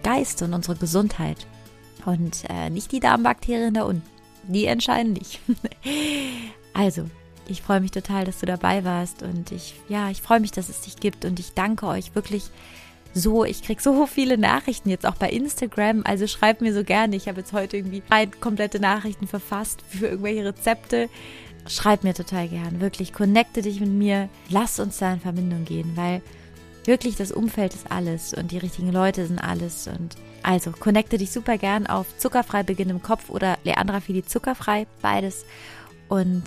Geist und unsere Gesundheit und äh, nicht die Darmbakterien da unten. Die entscheiden nicht. (laughs) also, ich freue mich total, dass du dabei warst und ich, ja, ich freue mich, dass es dich gibt und ich danke euch wirklich so. Ich kriege so (laughs) viele Nachrichten jetzt auch bei Instagram, also schreibt mir so gerne. Ich habe jetzt heute irgendwie drei komplette Nachrichten verfasst für irgendwelche Rezepte. Schreib mir total gern, wirklich, connecte dich mit mir, lass uns da in Verbindung gehen, weil wirklich das Umfeld ist alles und die richtigen Leute sind alles und also connecte dich super gern auf Zuckerfrei Beginn im Kopf oder Leandra Fili Zuckerfrei, beides und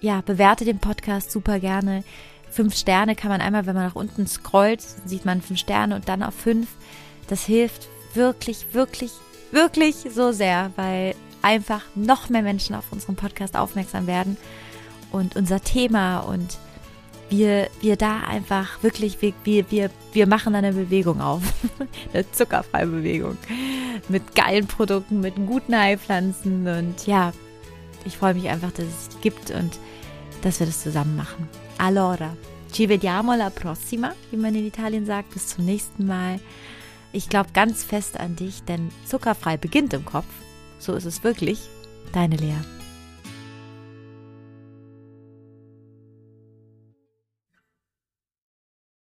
ja, bewerte den Podcast super gerne. Fünf Sterne kann man einmal, wenn man nach unten scrollt, sieht man fünf Sterne und dann auf fünf. Das hilft wirklich, wirklich, wirklich so sehr, weil einfach noch mehr Menschen auf unseren Podcast aufmerksam werden und unser Thema und wir, wir da einfach wirklich, wir, wir, wir, wir machen eine Bewegung auf. (laughs) eine zuckerfreie Bewegung. Mit geilen Produkten, mit guten Heilpflanzen und ja, ich freue mich einfach, dass es die gibt und dass wir das zusammen machen. Allora, ci vediamo alla prossima, wie man in Italien sagt. Bis zum nächsten Mal. Ich glaube ganz fest an dich, denn zuckerfrei beginnt im Kopf. So ist es wirklich. Deine Lea.